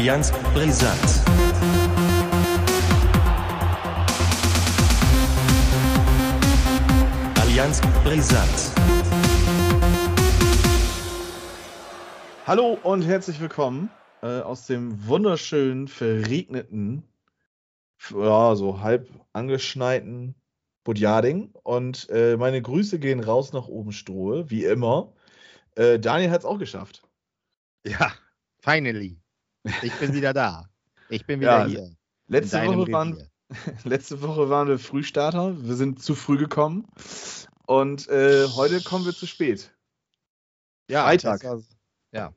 Allianz Brisant. Allianz Brisant. Hallo und herzlich willkommen äh, aus dem wunderschönen, verregneten, ja, so halb angeschneiten Budjading. Und äh, meine Grüße gehen raus nach oben Strohe, wie immer. Äh, Daniel hat es auch geschafft. Ja, finally. Ich bin wieder da. Ich bin wieder Ja, hier. Letzte Woche, waren, letzte Woche waren wir Frühstarter. Wir sind zu früh gekommen. Und äh, heute kommen wir zu spät. Ja, Freitag. das war's. Ja,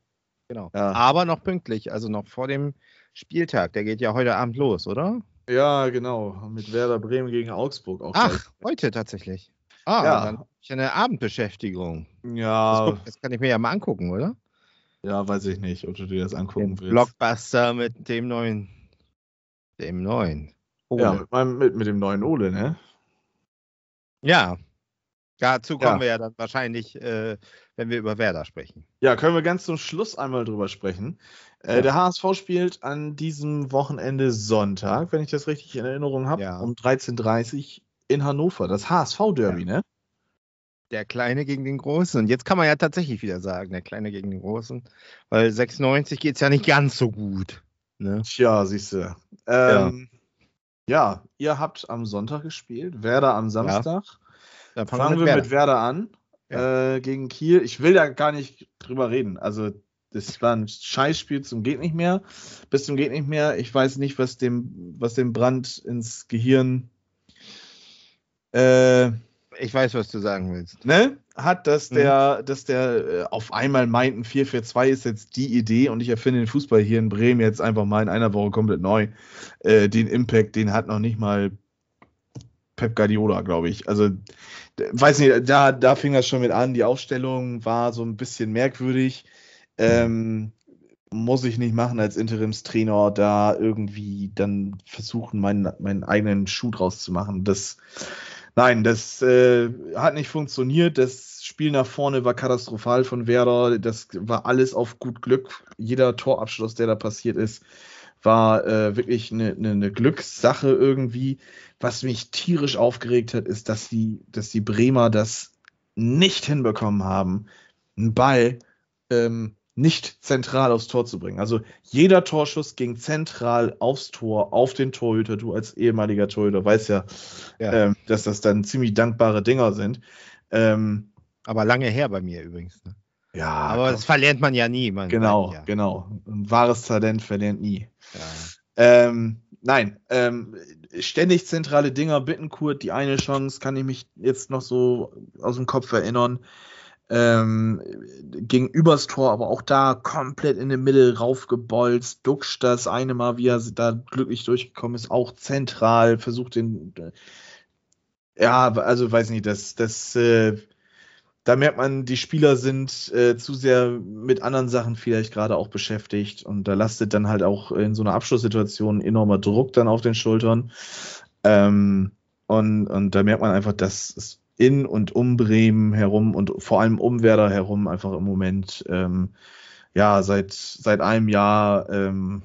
genau. Ja. Aber noch pünktlich, also noch vor dem Spieltag. Der geht ja heute Abend los, oder? Ja, genau. Mit Werder Bremen gegen Augsburg auch. Ach, heute tatsächlich. Ah, Ja. dann hab ich eine Abendbeschäftigung. gleich. Das, Ja, guck, das kann ich mir ja mal angucken, oder? Ja, weiß ich nicht, ob du dir das angucken Den willst. Blockbuster mit dem neuen. Dem neuen. Ja, Ole. mit, meinem, mit, mit dem neuen Ole, ne? ja. Dazu kommen Ja. wir ja dann wahrscheinlich, äh, wenn wir über Werder sprechen. Ja, können wir ganz zum Schluss einmal drüber sprechen. Äh, Ja. Der HSV spielt an diesem Wochenende Sonntag, wenn ich das richtig in Erinnerung habe, Ja. um 13.30 Uhr in Hannover. Das HSV-Derby, ne? Der Kleine gegen den Großen. Und jetzt kann man ja tatsächlich wieder sagen, der Kleine gegen den Großen. Weil 96 geht es ja nicht ganz so gut. Ne? Tja, siehst du. Ähm, ja. ihr habt am Sonntag gespielt, Werder am Samstag. Dann Fangen wir mit Werder an Ja. äh, gegen Kiel. Ich will da gar nicht drüber reden. Also, das war ein Scheißspiel zum geht nicht mehr. Bis zum geht nicht mehr. Ich weiß nicht, was dem, was dem Brand ins Gehirn äh, Ich weiß, was du sagen willst. ne, hat, dass Mhm. der, dass der äh, auf einmal meint, ein 4-4-2 ist jetzt die Idee und ich erfinde den Fußball hier in Bremen jetzt einfach mal in einer Woche komplett neu. Äh, den Impact, den hat noch nicht mal Pep Guardiola, glaube ich. Also, weiß nicht, da, da fing das schon mit an. Die Aufstellung war so ein bisschen merkwürdig. Ähm, muss ich nicht machen als Interimstrainer, da irgendwie dann versuchen, meinen, meinen eigenen Schuh draus zu machen. Das, nein, das äh, hat nicht funktioniert. Das Spiel nach vorne war katastrophal von Werder. Das war alles auf gut Glück. Jeder Torabschluss, der da passiert ist, war äh, wirklich eine, eine, eine Glückssache irgendwie. Was mich tierisch aufgeregt hat, ist, dass die, dass die Bremer das nicht hinbekommen haben, einen Ball ähm, nicht zentral aufs Tor zu bringen. Also jeder Torschuss ging zentral aufs Tor, auf den Torhüter. Du als ehemaliger Torhüter weißt ja, Ja. ähm, dass das dann ziemlich dankbare Dinger sind. Ähm, Aber lange her bei mir übrigens. Ne? ja, Aber komm, das verlernt man ja nie. Man genau, Ja. genau. Ein wahres Talent verlernt nie. Ja. Ähm, nein, ähm, ständig zentrale Dinger, Bittenkurt, die eine Chance, kann ich mich jetzt noch so aus dem Kopf erinnern. Ähm, ging übers Tor, aber auch da komplett in den Mittel raufgebolzt. Duxch das eine Mal, wie er da glücklich durchgekommen ist, auch zentral, versucht den. Ja, also weiß nicht, das, das, äh, da merkt man, die Spieler sind äh, zu sehr mit anderen Sachen vielleicht gerade auch beschäftigt und da lastet dann halt auch in so einer Abschlusssituation enormer Druck dann auf den Schultern. Ähm, und, und da merkt man einfach, dass es in und um Bremen herum und vor allem um Werder herum einfach im Moment, ähm, ja, seit, seit einem Jahr, ähm,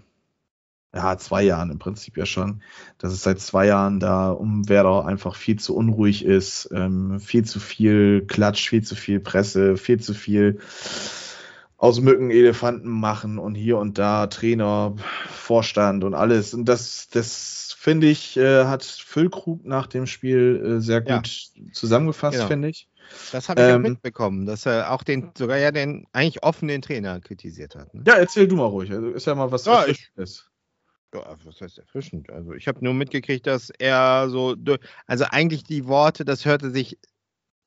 ja, zwei Jahren im Prinzip ja schon, dass es seit zwei Jahren da um Werder einfach viel zu unruhig ist, ähm, viel zu viel Klatsch, viel zu viel Presse, viel zu viel aus Mücken Elefanten machen und hier und da Trainer, Vorstand und alles. Und das, das finde ich, äh, hat Füllkrug nach dem Spiel äh, sehr Ja. gut zusammengefasst, Genau. finde ich. Das habe ich auch Ähm, mitbekommen, dass er auch den, sogar ja den eigentlich offenen Trainer kritisiert hat. Ne? Ja, erzähl du mal ruhig. Also ist ja mal was Ja, Erfrischendes. Ja, was heißt erfrischend? Also ich habe nur mitgekriegt, dass er so, also eigentlich die Worte, das hörte sich,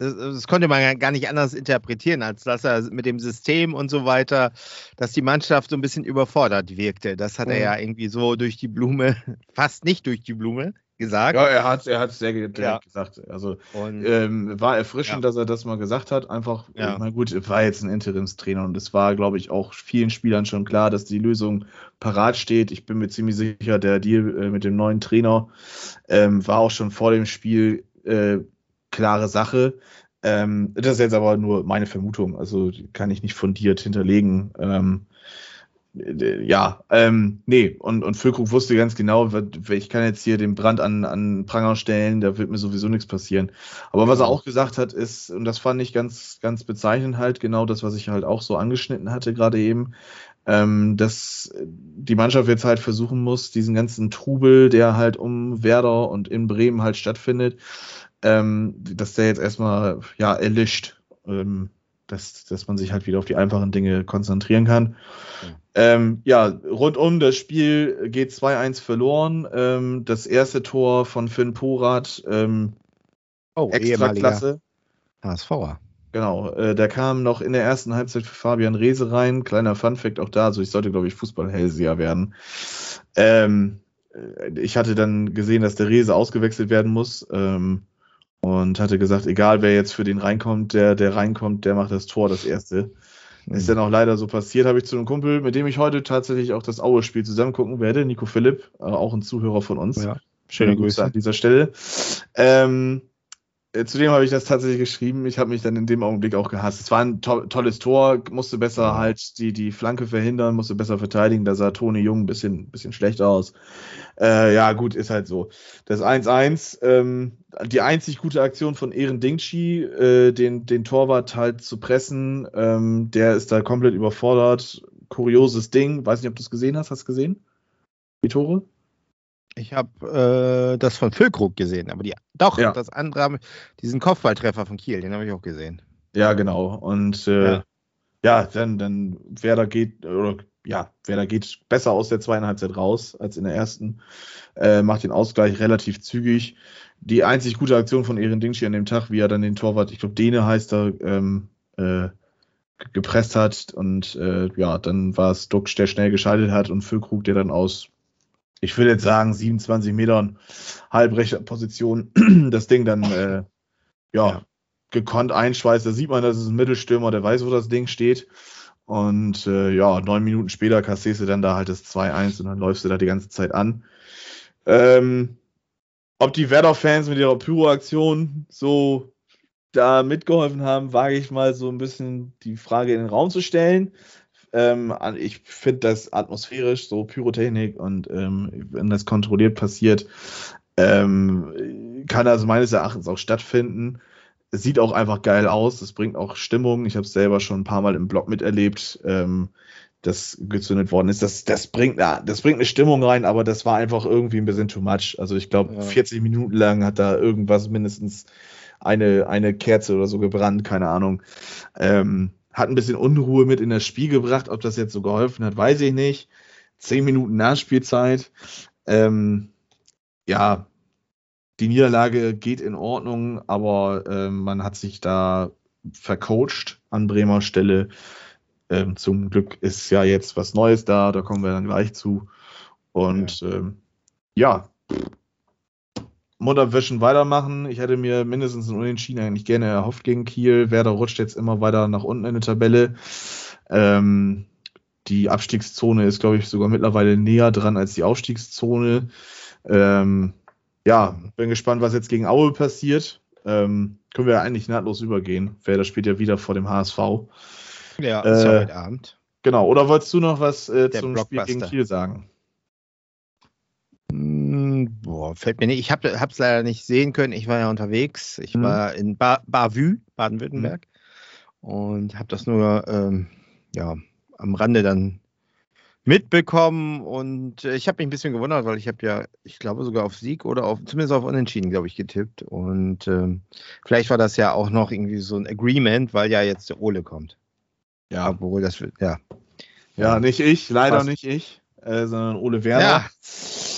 das, das konnte man gar nicht anders interpretieren, als dass er mit dem System und so weiter, dass die Mannschaft so ein bisschen überfordert wirkte. Das hat er Mhm. ja irgendwie so durch die Blume, fast nicht durch die Blume gesagt. Ja, er hat er hat sehr direkt Ja. gesagt. Also Und ähm, war erfrischend, Ja. dass er das mal gesagt hat. Einfach, Ja. meine, gut, er war jetzt ein Interimstrainer und es war, glaube ich, auch vielen Spielern schon klar, dass die Lösung parat steht. Ich bin mir ziemlich sicher, der Deal äh, mit dem neuen Trainer ähm, war auch schon vor dem Spiel äh, klare Sache. Ähm, das ist jetzt aber nur meine Vermutung, also kann ich nicht fundiert hinterlegen. Ähm, äh, ja, ähm, nee, und, und Füllkrug wusste ganz genau, ich kann jetzt hier den Brand an, an Pranger stellen, da wird mir sowieso nichts passieren. Aber was er auch gesagt hat, ist, und das fand ich ganz, ganz bezeichnend halt, genau das, was ich halt auch so angeschnitten hatte gerade eben, ähm, dass die Mannschaft jetzt halt versuchen muss, diesen ganzen Trubel, der halt um Werder und in Bremen halt stattfindet, ähm, dass der jetzt erstmal ja erlischt. Ähm, dass, dass man sich halt wieder auf die einfachen Dinge konzentrieren kann. Ja, ähm, ja rundum das Spiel geht 2-1 verloren. Ähm, das erste Tor von Finn Porat, ähm, oh, Extraklasse. HSVer. Genau, äh, der kam noch in der ersten Halbzeit für Fabian Rehse rein. Kleiner Funfact auch da, also ich sollte, glaube ich, Fußball-Hellseher werden. Ähm, äh, ich hatte dann gesehen, dass der Rehse ausgewechselt werden muss. Ähm, und hatte gesagt, egal wer jetzt für den reinkommt, der, der reinkommt, der macht das Tor, das erste. Mhm. Ist dann auch leider so passiert, habe ich zu einem Kumpel, mit dem ich heute tatsächlich auch das Aue-Spiel zusammen gucken werde, Nico Philipp, äh, auch ein Zuhörer von uns. Ja, schöne Grüße an dieser Stelle. Ähm, äh, zudem habe ich das tatsächlich geschrieben. Ich habe mich dann in dem Augenblick auch gehasst. Es war ein to tolles Tor, musste besser halt die, die Flanke verhindern, musste besser verteidigen. Da sah Toni Jung ein bisschen, bisschen schlecht aus. Äh, ja, gut, ist halt so. Das 1-1, ähm, die einzig gute Aktion von Ehren Dingchi, äh, den, den Torwart halt zu pressen, ähm, der ist da komplett überfordert. Kurioses Ding. Weiß nicht, ob du es gesehen hast. Hast du gesehen? Die Tore? Ich habe äh, das von Füllkrug gesehen, aber die, doch, ja. das andere, diesen Kopfballtreffer von Kiel, den habe ich auch gesehen. Ja, genau. Und äh, ja. ja, dann, dann Werder geht, oder ja, Werder geht besser aus der zweiten Halbzeit raus als in der ersten, äh, macht den Ausgleich relativ zügig. Die einzig gute Aktion von Ehren Dingschi an dem Tag, wie er dann den Torwart, ich glaube, Dene heißt er, ähm, äh, gepresst hat und äh, ja, dann war es Duck, der schnell geschaltet hat und Füllkrug, der dann aus ich würde jetzt sagen, 27 Metern halbrechter Position das Ding dann äh, ja, ja, gekonnt einschweißt. Da sieht man, das ist ein Mittelstürmer, der weiß, wo das Ding steht. Und äh, ja, neun Minuten später kassierst du dann da halt das 2-1 und dann läufst du da die ganze Zeit an. Ähm, ob die Werder-Fans mit ihrer Pyro-Aktion so da mitgeholfen haben, wage ich mal so ein bisschen die Frage in den Raum zu stellen. Ähm, ich finde das atmosphärisch, so Pyrotechnik und ähm, wenn das kontrolliert passiert, ähm, kann also meines Erachtens auch stattfinden. Es sieht auch einfach geil aus, es bringt auch Stimmung. Ich habe es selber schon ein paar Mal im Blog miterlebt, ähm, dass gezündet worden ist. Das, das, bringt, das bringt eine Stimmung rein, aber das war einfach irgendwie ein bisschen too much. Also ich glaube, ja. 40 Minuten lang hat da irgendwas mindestens eine, eine Kerze oder so gebrannt, keine Ahnung. Ähm, hat ein bisschen Unruhe mit in das Spiel gebracht. Ob das jetzt so geholfen hat, weiß ich nicht. Zehn Minuten Nachspielzeit. Ähm, ja, die Niederlage geht in Ordnung, aber ähm, man hat sich da vercoacht an Bremer Stelle. Ähm, zum Glück ist ja jetzt was Neues da, da kommen wir dann gleich zu. Und ja, ähm, ja Mutterwischen weitermachen. Ich hätte mir mindestens ein Unentschieden eigentlich gerne erhofft gegen Kiel. Werder rutscht jetzt immer weiter nach unten in der Tabelle. Ähm, die Abstiegszone ist, glaube ich, sogar mittlerweile näher dran als die Aufstiegszone. Ähm, ja, bin gespannt, was jetzt gegen Aue passiert. Ähm, können wir ja eigentlich nahtlos übergehen. Werder spielt ja wieder vor dem HSV. Ja, ist ja heute Abend. Genau, oder wolltest du noch was äh, zum Spiel gegen Kiel sagen? Boah, fällt mir nicht. Ich habe es leider nicht sehen können. Ich war ja unterwegs. Ich mhm. war in ba Bavü, Baden-Württemberg. Mhm. Und habe das nur ähm, ja, am Rande dann mitbekommen. Und äh, ich habe mich ein bisschen gewundert, weil ich habe ja, ich glaube sogar auf Sieg oder auf, zumindest auf Unentschieden, glaube ich, getippt. Und ähm, vielleicht war das ja auch noch irgendwie so ein Agreement, weil ja jetzt der Ole kommt. Ja. Obwohl das, ja. Ja, nicht ich, leider Fast. nicht ich, äh, sondern Ole Werner. Ja.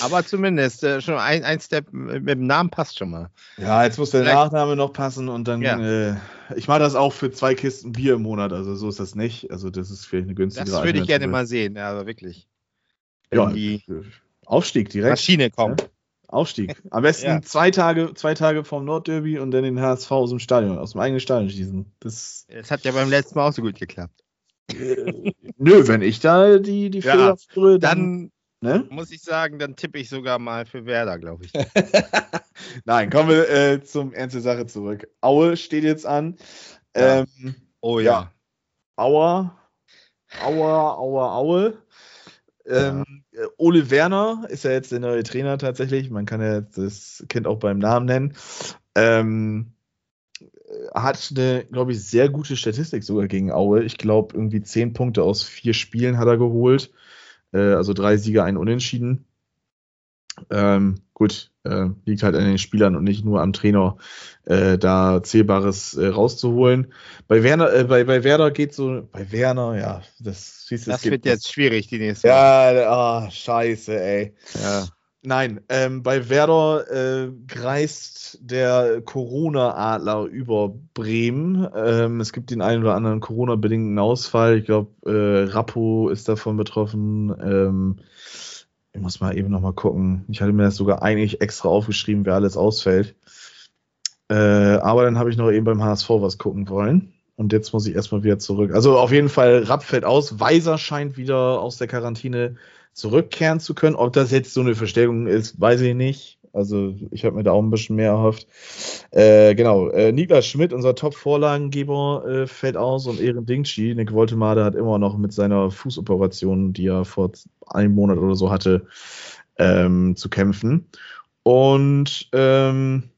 Aber zumindest äh, schon ein, ein Step mit dem Namen passt schon mal. Ja, jetzt muss der Vielleicht. Nachname noch passen und dann. Ja. Äh, ich mache das auch für zwei Kisten Bier im Monat, also so ist das nicht. Also das ist vielleicht eine günstige Das würde ich gerne mal sehen, ja, aber wirklich. Wenn ja, die Aufstieg direkt. Maschine kommt. Ja? Aufstieg. Am besten ja. zwei Tage, zwei Tage vom Nordderby und dann den HSV aus dem Stadion, aus dem eigenen Stadion schießen. Das, das hat ja beim letzten Mal auch so gut geklappt. Äh, nö, wenn ich da die, die Fehler führe, dann, Ne? Muss ich sagen, dann tippe ich sogar mal für Werder, glaube ich. Nein, kommen wir äh, zum Ernst der Sache zurück. Aue steht jetzt an. Ja. Ähm, oh ja. ja. Aue, Aue, Aue, Aue. Ähm, äh, Ole Werner ist ja jetzt der neue Trainer tatsächlich. Man kann ja das Kind auch beim Namen nennen. Ähm, hat eine, glaube ich, sehr gute Statistik sogar gegen Aue. Ich glaube, irgendwie zehn Punkte aus vier Spielen hat er geholt. Äh, also drei Siege, ein Unentschieden. Ähm, gut, äh, liegt halt an den Spielern und nicht nur am Trainer, äh, da Zählbares äh, rauszuholen. Bei Werner, äh, bei, bei Werder geht so, bei Werner, ja, das siehst du. Das wird jetzt schwierig, die nächste Ja, ah, scheiße, ey. Ja. Nein, ähm, bei Werder äh, kreist der Corona-Adler über Bremen. Ähm, es gibt den einen oder anderen Corona-bedingten Ausfall. Ich glaube, äh, Rappo ist davon betroffen. Ähm, ich muss mal eben noch mal gucken. Ich hatte mir das sogar eigentlich extra aufgeschrieben, wer alles ausfällt. Äh, aber dann habe ich noch eben beim HSV was gucken wollen. Und jetzt muss ich erstmal wieder zurück. Also auf jeden Fall, Rapp fällt aus. Weiser scheint wieder aus der Quarantäne zurückkehren zu können. Ob das jetzt so eine Verstärkung ist, weiß ich nicht. Also ich habe mir da auch ein bisschen mehr erhofft. Äh, genau, äh, Niklas Schmidt, unser Top-Vorlagengeber, äh, fällt aus und Ehren Dingchi, Nick Woltemade hat immer noch mit seiner Fußoperation, die er vor einem Monat oder so hatte, ähm, zu kämpfen. Und ähm,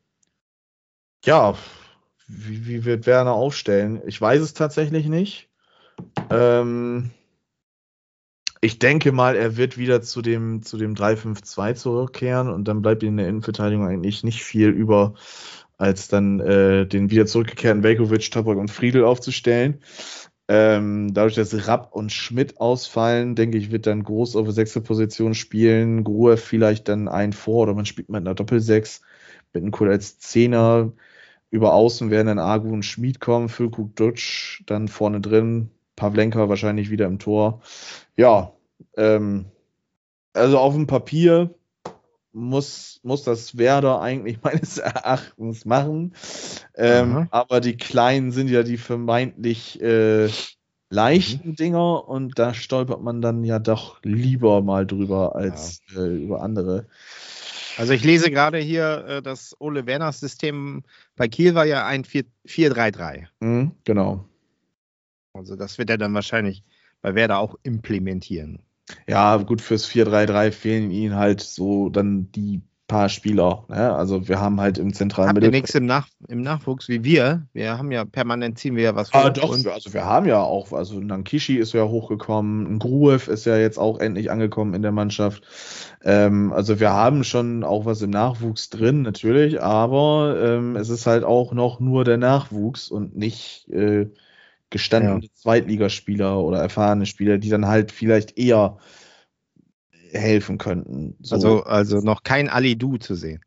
ja, wie, wie, wird Werner aufstellen? Ich weiß es tatsächlich nicht. Ähm, ich denke mal, er wird wieder zu dem, zu dem 3-5-2 zurückkehren und dann bleibt in der Innenverteidigung eigentlich nicht viel über, als dann äh, den wieder zurückgekehrten Velkovic, Toprak und Friedel aufzustellen. Ähm, dadurch, dass Rapp und Schmidt ausfallen, denke ich, wird dann groß auf der sechste Position spielen. Gruhe vielleicht dann ein vor oder man spielt mit einer Doppelsechs, mit einem Kohl als Zehner. Über außen werden dann Agu und Schmid kommen, Füllkrug, Dutsch, dann vorne drin, Pavlenka wahrscheinlich wieder im Tor. Ja, ähm, also auf dem Papier muss, muss das Werder eigentlich meines Erachtens machen. Ähm, aber die Kleinen sind ja die vermeintlich äh, leichten mhm. Dinger und da stolpert man dann ja doch lieber mal drüber als ja. äh, über andere. Also ich lese gerade hier, äh, das Ole Werners System bei Kiel war ja ein 4-3-3. Mhm, genau. Also das wird er dann wahrscheinlich bei Werder auch implementieren. Ja, gut, fürs 4-3-3 fehlen ihnen halt so dann die paar Spieler. Ne? Also wir haben halt im zentralen Habt ihr nichts im, Nach im Nachwuchs wie wir? Wir haben ja permanent ziehen wir ja was Ah, doch, also wir haben ja auch, also Nankishi ist ja hochgekommen, Gruev ist ja jetzt auch endlich angekommen in der Mannschaft. Ähm, also wir haben schon auch was im Nachwuchs drin, natürlich, aber ähm, es ist halt auch noch nur der Nachwuchs und nicht äh, gestandene ja. Zweitligaspieler oder erfahrene Spieler, die dann halt vielleicht eher helfen könnten. So. Also, also noch kein Ali Du zu sehen.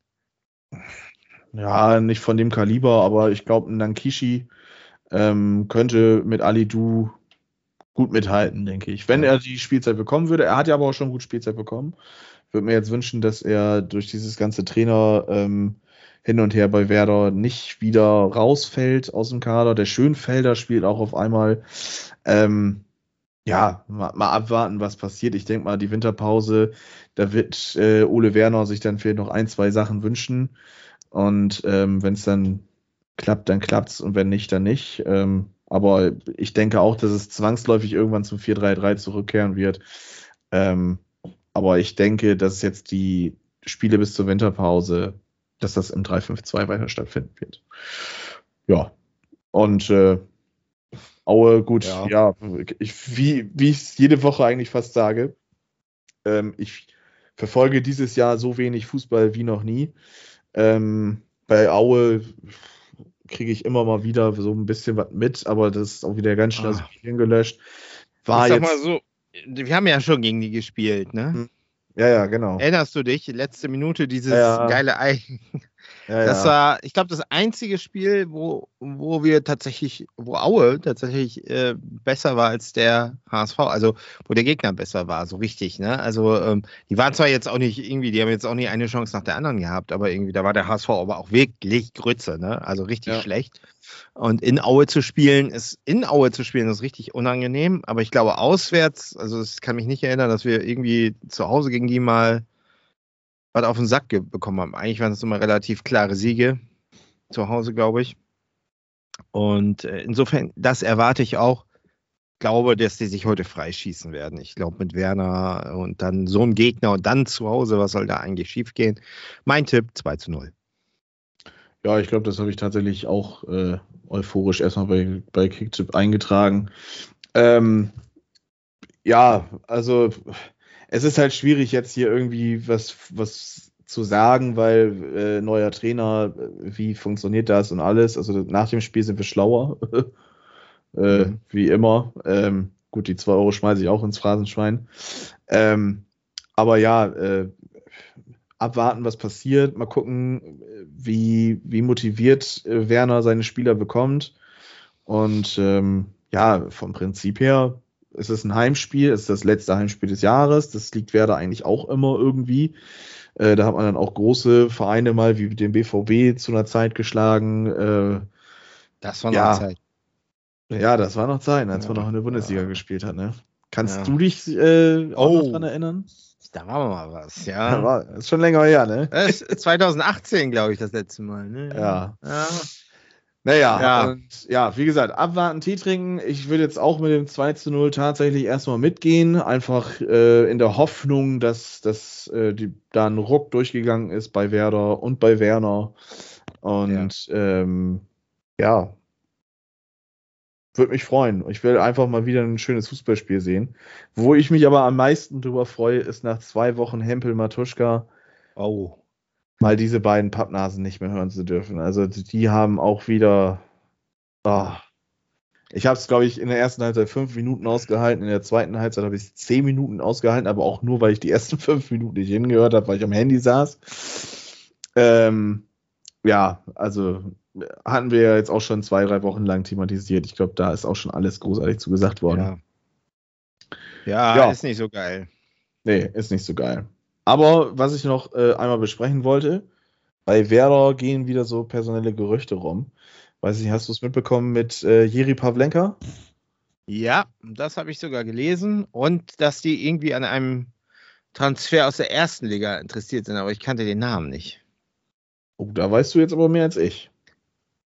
Ja, nicht von dem Kaliber, aber ich glaube, Nankishi ähm, könnte mit Ali Du gut mithalten, denke ich. Wenn er die Spielzeit bekommen würde. Er hat ja aber auch schon gut Spielzeit bekommen. Würde mir jetzt wünschen, dass er durch dieses ganze Trainer ähm, hin und her bei Werder nicht wieder rausfällt aus dem Kader. Der Schönfelder spielt auch auf einmal. Ähm, ja, mal, mal, abwarten, was passiert. Ich denke mal, die Winterpause, da wird äh, Ole Werner sich dann vielleicht noch ein, zwei Sachen wünschen. Und ähm, wenn es dann klappt, dann klappt's und wenn nicht, dann nicht. Ähm, aber ich denke auch, dass es zwangsläufig irgendwann zum 4-3-3 zurückkehren wird. Ähm, aber ich denke, dass jetzt die Spiele bis zur Winterpause dass das im 3-5-2 weiter stattfinden wird. Ja. Und äh, Aue, gut, ja, ja ich, wie, wie ich es jede Woche eigentlich fast sage, ähm, ich verfolge dieses Jahr so wenig Fußball wie noch nie. Ähm, bei Aue kriege ich immer mal wieder so ein bisschen was mit, aber das ist auch wieder ganz schnell ah. gelöscht. War ich sag jetzt, mal so, wir haben ja schon gegen die gespielt, ne? Ja, ja, genau. Erinnerst du dich? Letzte Minute dieses ja, geile Ei. Ja, das war, ich glaube, das einzige Spiel, wo, wo wir tatsächlich, wo Aue tatsächlich äh, besser war als der HSV, also wo der Gegner besser war, so richtig. Ne? Also ähm, die waren zwar jetzt auch nicht irgendwie, die haben jetzt auch nicht eine Chance nach der anderen gehabt, aber irgendwie, da war der HSV aber auch wirklich Grütze, ne? also richtig ja. schlecht. Und in Aue zu spielen, ist in Aue zu spielen, ist richtig unangenehm. Aber ich glaube, auswärts, also es kann mich nicht erinnern, dass wir irgendwie zu Hause gegen die mal was auf den Sack bekommen haben. Eigentlich waren es immer relativ klare Siege zu Hause, glaube ich. Und äh, insofern, das erwarte ich auch. glaube, dass die sich heute freischießen werden. Ich glaube, mit Werner und dann so ein Gegner und dann zu Hause, was soll da eigentlich schiefgehen? Mein Tipp 2 zu 0. Ja, ich glaube, das habe ich tatsächlich auch äh, euphorisch erstmal bei, bei Kicktip eingetragen. Ähm, ja, also es ist halt schwierig jetzt hier irgendwie was, was zu sagen, weil äh, neuer Trainer, wie funktioniert das und alles. Also nach dem Spiel sind wir schlauer, äh, mhm. wie immer. Ähm, gut, die 2 Euro schmeiße ich auch ins Phrasenschwein. Ähm, aber ja, äh, abwarten, was passiert, mal gucken, wie, wie motiviert äh, Werner seine Spieler bekommt. Und ähm, ja, vom Prinzip her ist es ein Heimspiel, es ist das letzte Heimspiel des Jahres. Das liegt Werder eigentlich auch immer irgendwie. Äh, da hat man dann auch große Vereine mal wie den BVB zu einer Zeit geschlagen. Äh, das war noch ja, Zeit. Ja, das war noch Zeit, als ja, man noch in der Bundesliga ja. gespielt hat. Ne? Kannst du dich äh, auch oh. noch dran erinnern? Da war mal was, ja. war, ist schon länger her, ne? 2018, glaube ich, das letzte Mal. Ne? Ja. ja. Naja, ja. Und, ja, wie gesagt, abwarten, Tee trinken. Ich würde jetzt auch mit dem 2 zu 0 tatsächlich erstmal mitgehen. Einfach äh, in der Hoffnung, dass, dass äh, die, da ein Ruck durchgegangen ist bei Werder und bei Werner. Und ja, ähm, ja würde mich freuen. Ich will einfach mal wieder ein schönes Fußballspiel sehen. Wo ich mich aber am meisten drüber freue, ist nach zwei Wochen Hempel Matuschka. Oh. Mal diese beiden Pappnasen nicht mehr hören zu dürfen. Also die haben auch wieder. Oh. Ich habe es, glaube ich, in der ersten Halbzeit fünf Minuten ausgehalten, in der zweiten Halbzeit habe ich zehn Minuten ausgehalten, aber auch nur, weil ich die ersten fünf Minuten nicht hingehört habe, weil ich am Handy saß. Ähm, ja, also hatten wir ja jetzt auch schon zwei, drei Wochen lang thematisiert. Ich glaube, da ist auch schon alles großartig zugesagt worden. Ja. ja. ja, ist nicht so geil. Nee, ist nicht so geil. Aber was ich noch äh, einmal besprechen wollte, bei Werder gehen wieder so personelle Gerüchte rum. Weiß nicht, hast du es mitbekommen mit äh, Jiri Pavlenka? Ja, das habe ich sogar gelesen. Und dass die irgendwie an einem Transfer aus der ersten Liga interessiert sind, aber ich kannte den Namen nicht. Oh, da weißt du jetzt aber mehr als ich.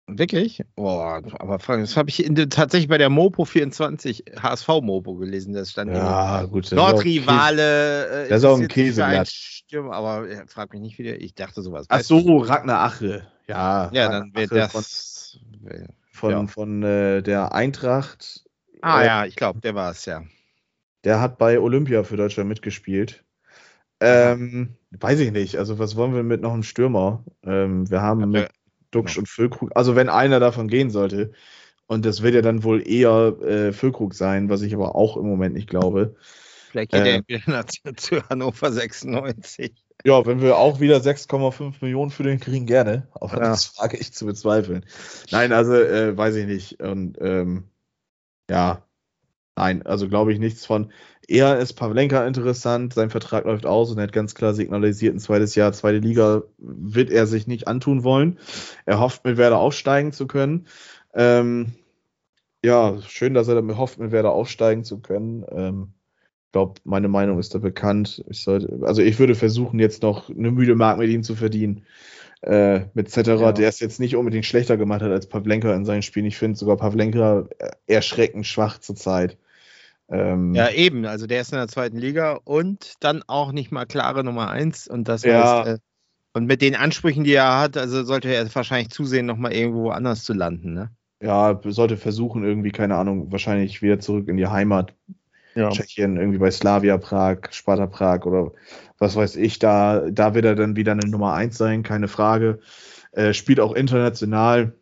Wirklich? Boah, aber das habe ich in, tatsächlich bei der Mopo 24 HSV Mopo gelesen. Das stand ja, gut, Nordrivale. Äh, das ist auch ein Käseblatt. Stürmer, aber ja, frag mich nicht wieder. Ich dachte sowas. Ach so, Ragnar Ache. Ja, ja dann wird das von, von, ja. von äh, der Eintracht. Ah äh, ja, ich glaube, der war es, ja. Der hat bei Olympia für Deutschland mitgespielt. Ähm, weiß ich nicht. Also, was wollen wir mit noch einem Stürmer? Ähm, wir haben mit Duxch genau. und Füllkrug, also wenn einer davon gehen sollte, und das wird ja dann wohl eher äh, Füllkrug sein, was ich aber auch im Moment nicht glaube. Vielleicht geht äh, er wieder zu Hannover 96. Ja, wenn wir auch wieder 6,5 Millionen für den kriegen, gerne. Aber ja. das wage ich zu bezweifeln. Nein, also äh, weiß ich nicht. Und ähm, ja, nein, also glaube ich nichts von. Eher ist Pavlenka interessant, sein Vertrag läuft aus und er hat ganz klar signalisiert, ein zweites Jahr, zweite Liga wird er sich nicht antun wollen. Er hofft, mit Werder aufsteigen zu können. Ähm, ja, schön, dass er damit hofft, mit Werder aufsteigen zu können. Ähm, ich glaube, meine Meinung ist da bekannt. Ich sollte, also ich würde versuchen, jetzt noch eine müde Mark mit ihm zu verdienen. Äh, mit Cetera, ja. der es jetzt nicht unbedingt schlechter gemacht hat als Pavlenka in seinen Spielen. Ich finde sogar Pavlenka erschreckend schwach zurzeit. Ähm, ja, eben. Also der ist in der zweiten Liga und dann auch nicht mal klare Nummer eins. Und das ja. heißt, äh, und mit den Ansprüchen, die er hat, also sollte er wahrscheinlich zusehen, nochmal irgendwo anders zu landen, ne? Ja, sollte versuchen, irgendwie, keine Ahnung, wahrscheinlich wieder zurück in die Heimat. Ja. Tschechien, irgendwie bei Slavia Prag, Sparta Prag oder was weiß ich, da, da wird er dann wieder eine Nummer eins sein, keine Frage. Äh, spielt auch international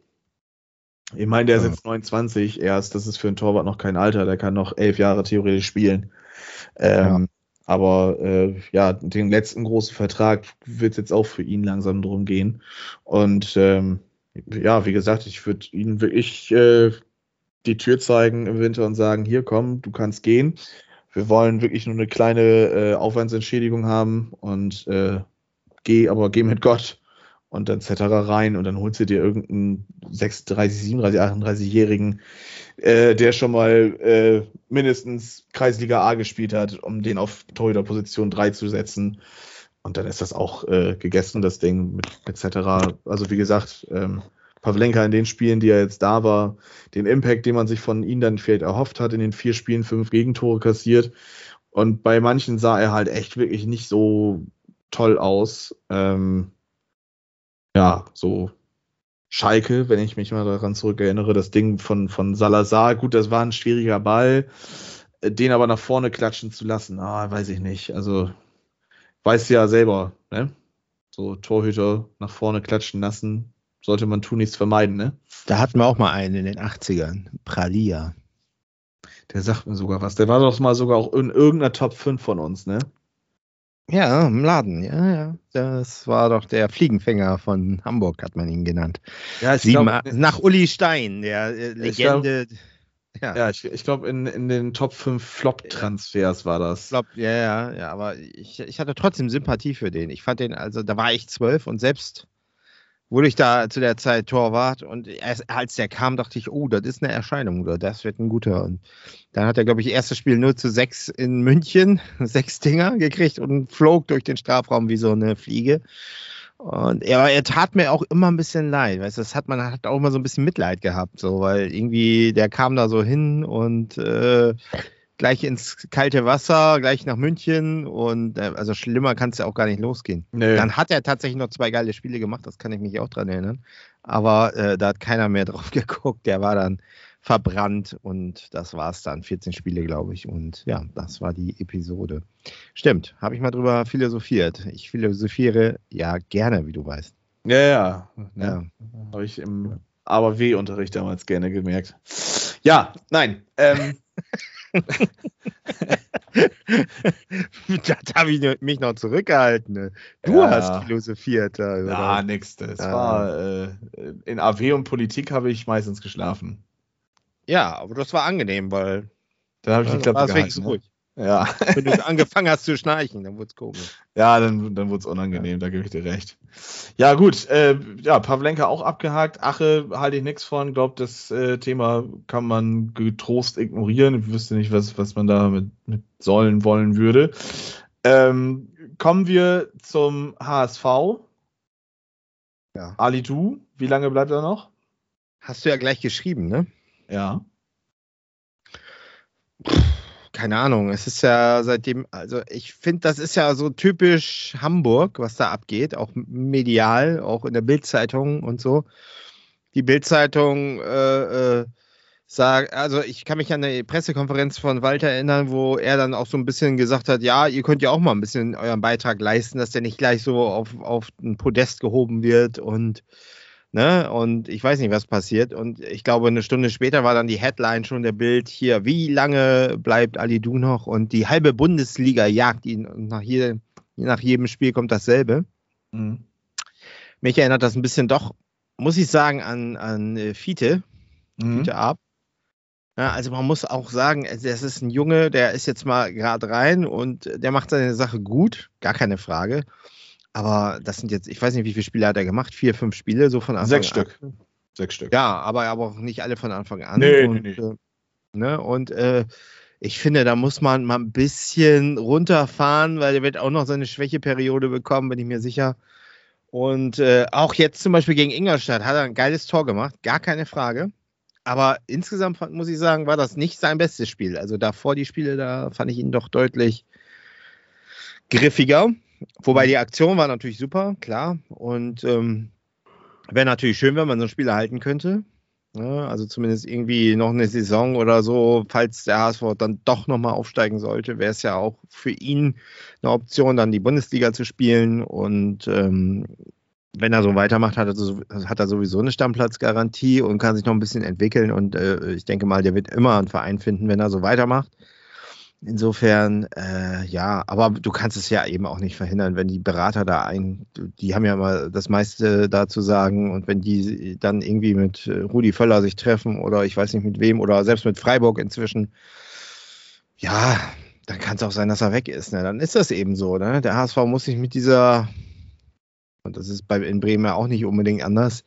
ich meine, der ist jetzt 29 erst, das ist für einen Torwart noch kein Alter, der kann noch elf Jahre theoretisch spielen. Ähm, ja. Aber äh, ja, den letzten großen Vertrag wird jetzt auch für ihn langsam drum gehen. Und ähm, ja, wie gesagt, ich würde ihm wirklich äh, die Tür zeigen im Winter und sagen, hier komm, du kannst gehen. Wir wollen wirklich nur eine kleine äh, Aufwandsentschädigung haben und äh, geh, aber geh mit Gott und dann etc. rein und dann holst du dir irgendeinen 36, 37, 38-Jährigen, äh, der schon mal äh, mindestens Kreisliga A gespielt hat, um den auf Torhüter-Position 3 zu setzen. Und dann ist das auch äh, gegessen, das Ding mit etc. Also wie gesagt, ähm, Pavlenka in den Spielen, die er jetzt da war, den Impact, den man sich von ihm dann vielleicht erhofft hat, in den vier Spielen fünf Gegentore kassiert. Und bei manchen sah er halt echt wirklich nicht so toll aus. Ähm, ja, so Schalke, wenn ich mich mal daran zurückerinnere, das Ding von, von Salazar, gut, das war ein schwieriger Ball, äh, den aber nach vorne klatschen zu lassen, ah, weiß ich nicht. Also, weiß ja selber, ne? So Torhüter nach vorne klatschen lassen, sollte man tun nichts vermeiden, ne? Da hatten wir auch mal einen in den 80ern, Pralia. Der sagt mir sogar was. Der war doch mal sogar auch in irgendeiner Top 5 von uns, ne? Ja, im Laden, ja, ja. Das war doch der Fliegenfänger von Hamburg, hat man ihn genannt. Ja, ich Sieben, glaub, nach Uli Stein, der äh, Legende. ja. ja, ich, ich glaube, in, in den Top 5 Flop-Transfers war das. Flop, ja, ja, ja, aber ich, ich hatte trotzdem Sympathie für den. Ich fand den, also da war ich zwölf und selbst wurde ich da zu der Zeit Torwart und als der kam, dachte ich, oh, das ist eine Erscheinung oder das wird ein guter. Und dann hat er, glaube ich, erstes Spiel 0 zu 6 in München, sechs Dinger gekriegt und flog durch den Strafraum wie so eine Fliege. Und er, er tat mir auch immer ein bisschen leid, weißt das hat man hat auch immer so ein bisschen Mitleid gehabt, so, weil irgendwie der kam da so hin und äh, gleich ins kalte Wasser, gleich nach München und äh, also schlimmer kann es ja auch gar nicht losgehen. Nee. Dann hat er tatsächlich noch zwei geile Spiele gemacht, das kann ich mich auch dran erinnern. Aber äh, da hat keiner mehr drauf geguckt, der war dann verbrannt und das war es dann. 14 Spiele, glaube ich. Und ja, das war die Episode. Stimmt, habe ich mal drüber philosophiert. Ich philosophiere ja gerne, wie du weißt. Ja, ja. ja. ja. Habe ich im Aber-W-Unterricht damals gerne gemerkt. Ja, nein. Ähm, das habe ich mich noch zurückgehalten. Ne? Du ja. hast philosophiert. Oder? Ja, nix. Das ja. war äh, in AW und Politik habe ich meistens geschlafen. Ja, aber das war angenehm, weil da habe ich die Klappe gehalten. Ne? ruhig. Ja. Wenn du angefangen hast zu schnarchen, dann wurde es komisch. Ja, dann, dann wurde es unangenehm, ja. da gebe ich dir recht. Ja, gut. Äh, ja, Pavlenka auch abgehakt. Ache halte ich nichts von. Glaube, das äh, Thema kann man getrost ignorieren. Ich wüsste nicht, was, was man da mit, mit sollen wollen würde. Ähm, kommen wir zum HSV. Ja. Ali Du, wie lange bleibt er noch? Hast du ja gleich geschrieben, ne? Ja keine Ahnung, es ist ja seitdem, also ich finde, das ist ja so typisch Hamburg, was da abgeht, auch medial, auch in der Bildzeitung und so. Die Bildzeitung äh, äh, sagt, also ich kann mich an eine Pressekonferenz von Walter erinnern, wo er dann auch so ein bisschen gesagt hat, ja, ihr könnt ja auch mal ein bisschen euren Beitrag leisten, dass der nicht gleich so auf, auf ein Podest gehoben wird und Ne? Und ich weiß nicht, was passiert. Und ich glaube, eine Stunde später war dann die Headline schon der Bild hier, wie lange bleibt Ali Du noch? Und die halbe Bundesliga jagt ihn. Und nach, jede, nach jedem Spiel kommt dasselbe. Mhm. Mich erinnert das ein bisschen doch, muss ich sagen, an, an äh, Fiete. Mhm. Fiete Ab. Ja, also man muss auch sagen, das ist ein Junge, der ist jetzt mal gerade rein und der macht seine Sache gut, gar keine Frage. Aber das sind jetzt, ich weiß nicht, wie viele Spiele hat er gemacht? Vier, fünf Spiele, so von Anfang Sechs an. Stück. Sechs Stück. Ja, aber, aber auch nicht alle von Anfang an. Nee, und, nee, nee. Äh, ne, und äh, ich finde, da muss man mal ein bisschen runterfahren, weil er wird auch noch seine Schwächeperiode bekommen, bin ich mir sicher. Und äh, auch jetzt zum Beispiel gegen Ingolstadt hat er ein geiles Tor gemacht, gar keine Frage. Aber insgesamt muss ich sagen, war das nicht sein bestes Spiel. Also davor die Spiele, da fand ich ihn doch deutlich griffiger. Wobei die Aktion war natürlich super, klar. Und ähm, wäre natürlich schön, wenn man so ein Spiel erhalten könnte. Ja, ne? also zumindest irgendwie noch eine Saison oder so, falls der HSV dann doch nochmal aufsteigen sollte, wäre es ja auch für ihn eine Option, dann die Bundesliga zu spielen. Und ähm, wenn er so weitermacht, hat er, so, hat er, sowieso eine Stammplatzgarantie und kann sich noch ein bisschen entwickeln. Und äh, ich denke mal, der wird immer einen Verein finden, wenn er so weitermacht. Insofern, äh, ja, aber du kannst es ja eben auch nicht verhindern, wenn die Berater da ein, die haben ja mal das meiste da zu sagen und wenn die dann irgendwie mit äh, Rudi Völler sich treffen oder ich weiß nicht mit wem oder selbst mit Freiburg inzwischen, ja, dann kann es auch sein, dass er weg ist. Ne? Dann ist das eben so. Ne? Der HSV muss sich mit dieser, und das ist bei, in Bremen ja auch nicht unbedingt anders,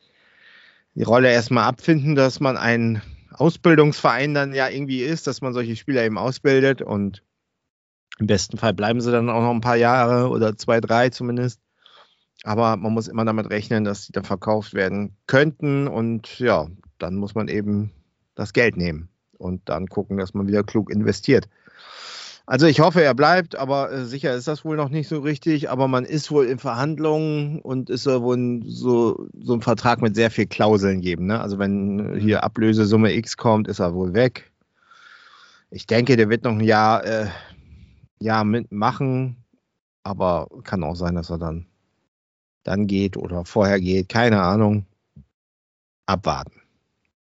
die Rolle erstmal abfinden, dass man einen Ausbildungsverein dann ja irgendwie ist, dass man solche Spieler eben ausbildet und im besten Fall bleiben sie dann auch noch ein paar Jahre oder zwei, drei zumindest. Aber man muss immer damit rechnen, dass die dann verkauft werden könnten. Und ja, dann muss man eben das Geld nehmen und dann gucken, dass man wieder klug investiert. Also ich hoffe, er bleibt, aber äh, sicher ist das wohl noch nicht so richtig. Aber man ist wohl in Verhandlungen und es soll wohl so, so ein Vertrag mit sehr viel Klauseln geben. Ne? Also wenn hier Ablösesumme X kommt, ist er wohl weg. Ich denke, der wird noch ein Jahr, äh, Jahr mitmachen, aber kann auch sein, dass er dann, dann geht oder vorher geht. Keine Ahnung. Abwarten.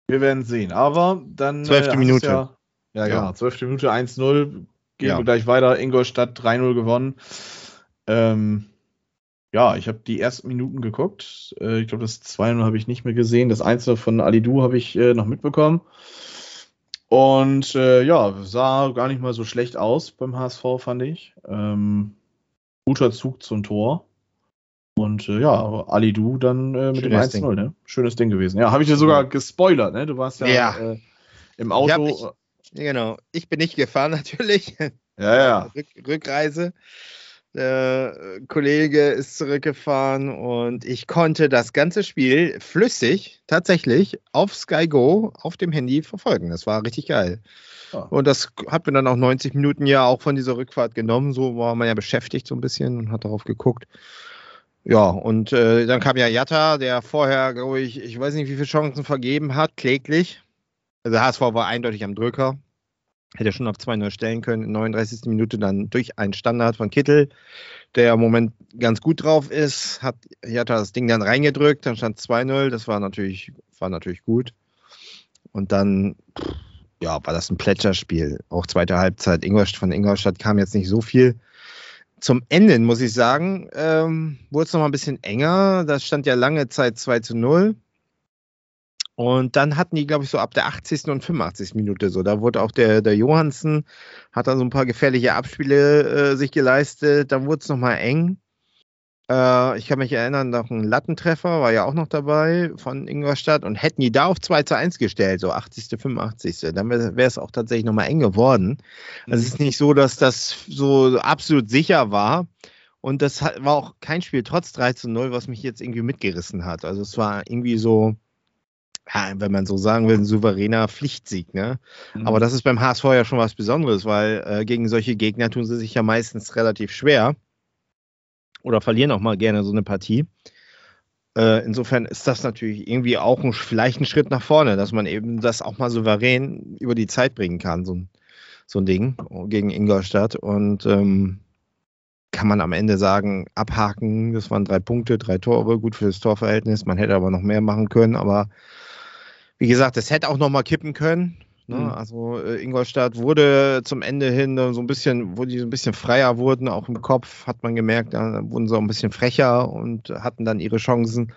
Wir werden sehen. Aber dann. Zwölfte äh, Minute. Ja, ja, Ja. genau. Zwölfte Minute 1-0. Gehen Ja. wir gleich weiter. Ingolstadt 3-0 gewonnen. Ähm, ja, ich habe die ersten Minuten geguckt. Äh, ich glaube, das 2-0 habe ich nicht mehr gesehen. Das 1 von Alidu habe ich äh, noch mitbekommen. Und äh, ja, sah gar nicht mal so schlecht aus beim HSV, fand ich. Ähm, guter Zug zum Tor. Und äh, ja, Alidu dann äh, mit Schönes dem 1-0, ne? Schönes Ding gewesen. Ja, habe ich dir sogar gespoilert, ne? Du warst ja, Ja. Äh, im Auto. ich- Ja, genau. Ich bin nicht gefahren natürlich. ja, ja. Rück, Rückreise. Der äh, Kollege ist zurückgefahren und ich konnte das ganze Spiel flüssig tatsächlich auf Sky Go auf dem Handy verfolgen. Das war richtig geil. Ja. Und das hat mir dann auch 90 Minuten ja auch von dieser Rückfahrt genommen. So war man ja beschäftigt so ein bisschen und hat darauf geguckt. Ja, und äh, dann kam ja Jatta, der vorher, glaube ich, ich weiß nicht, wie viele Chancen vergeben hat, kläglich. Also HSV war eindeutig am Drücker. Hätte schon auf 2-0 stellen können. In 39. Minute dann durch einen Standard von Kittel, der im Moment ganz gut drauf ist, hat Jatta das Ding dann reingedrückt, dann stand 2-0. Das war natürlich, war natürlich gut. Und dann, ja, war das ein Plätscherspiel. Auch zweite Halbzeit. Ingolstadt, von Ingolstadt kam jetzt nicht so viel. Zum Ende, muss ich sagen, ähm, wurde es noch mal ein bisschen enger. Das stand ja lange Zeit 2 zu 0. Und dann hatten die, glaube ich, so ab der 80. und 85. Minute so. Da wurde auch der, der Johansen, hat dann so ein paar gefährliche Abspiele äh, sich geleistet. Dann wurde es nochmal eng. Äh, ich kann mich erinnern, noch ein Lattentreffer war ja auch noch dabei von Ingolstadt und hätten die da auf 2 zu 1 gestellt, so 80., 85. Dann wäre es auch tatsächlich nochmal eng geworden. Also es ist nicht so, dass das so absolut sicher war. Und das war auch kein Spiel trotz 3 zu 0, was mich jetzt irgendwie mitgerissen hat. Also es war irgendwie so, ja, wenn man so sagen will, ein souveräner Pflichtsieg. Ne? Mhm. Aber das ist beim HSV ja schon was Besonderes, weil äh, gegen solche Gegner tun sie sich ja meistens relativ schwer oder verlieren auch mal gerne so eine Partie. Äh, insofern ist das natürlich irgendwie auch ein, vielleicht ein Schritt nach vorne, dass man eben das auch mal souverän über die Zeit bringen kann, so ein, so ein Ding gegen Ingolstadt. Und ähm, kann man am Ende sagen, abhaken, das waren drei Punkte, drei Tore, gut für das Torverhältnis. Man hätte aber noch mehr machen können, aber wie gesagt, es hätte auch noch mal kippen können. Ne? Mhm. Also äh, Ingolstadt wurde zum Ende hin so ein bisschen, wo die so ein bisschen freier wurden, auch im Kopf, hat man gemerkt, da wurden sie auch ein bisschen frecher und hatten dann ihre Chancen.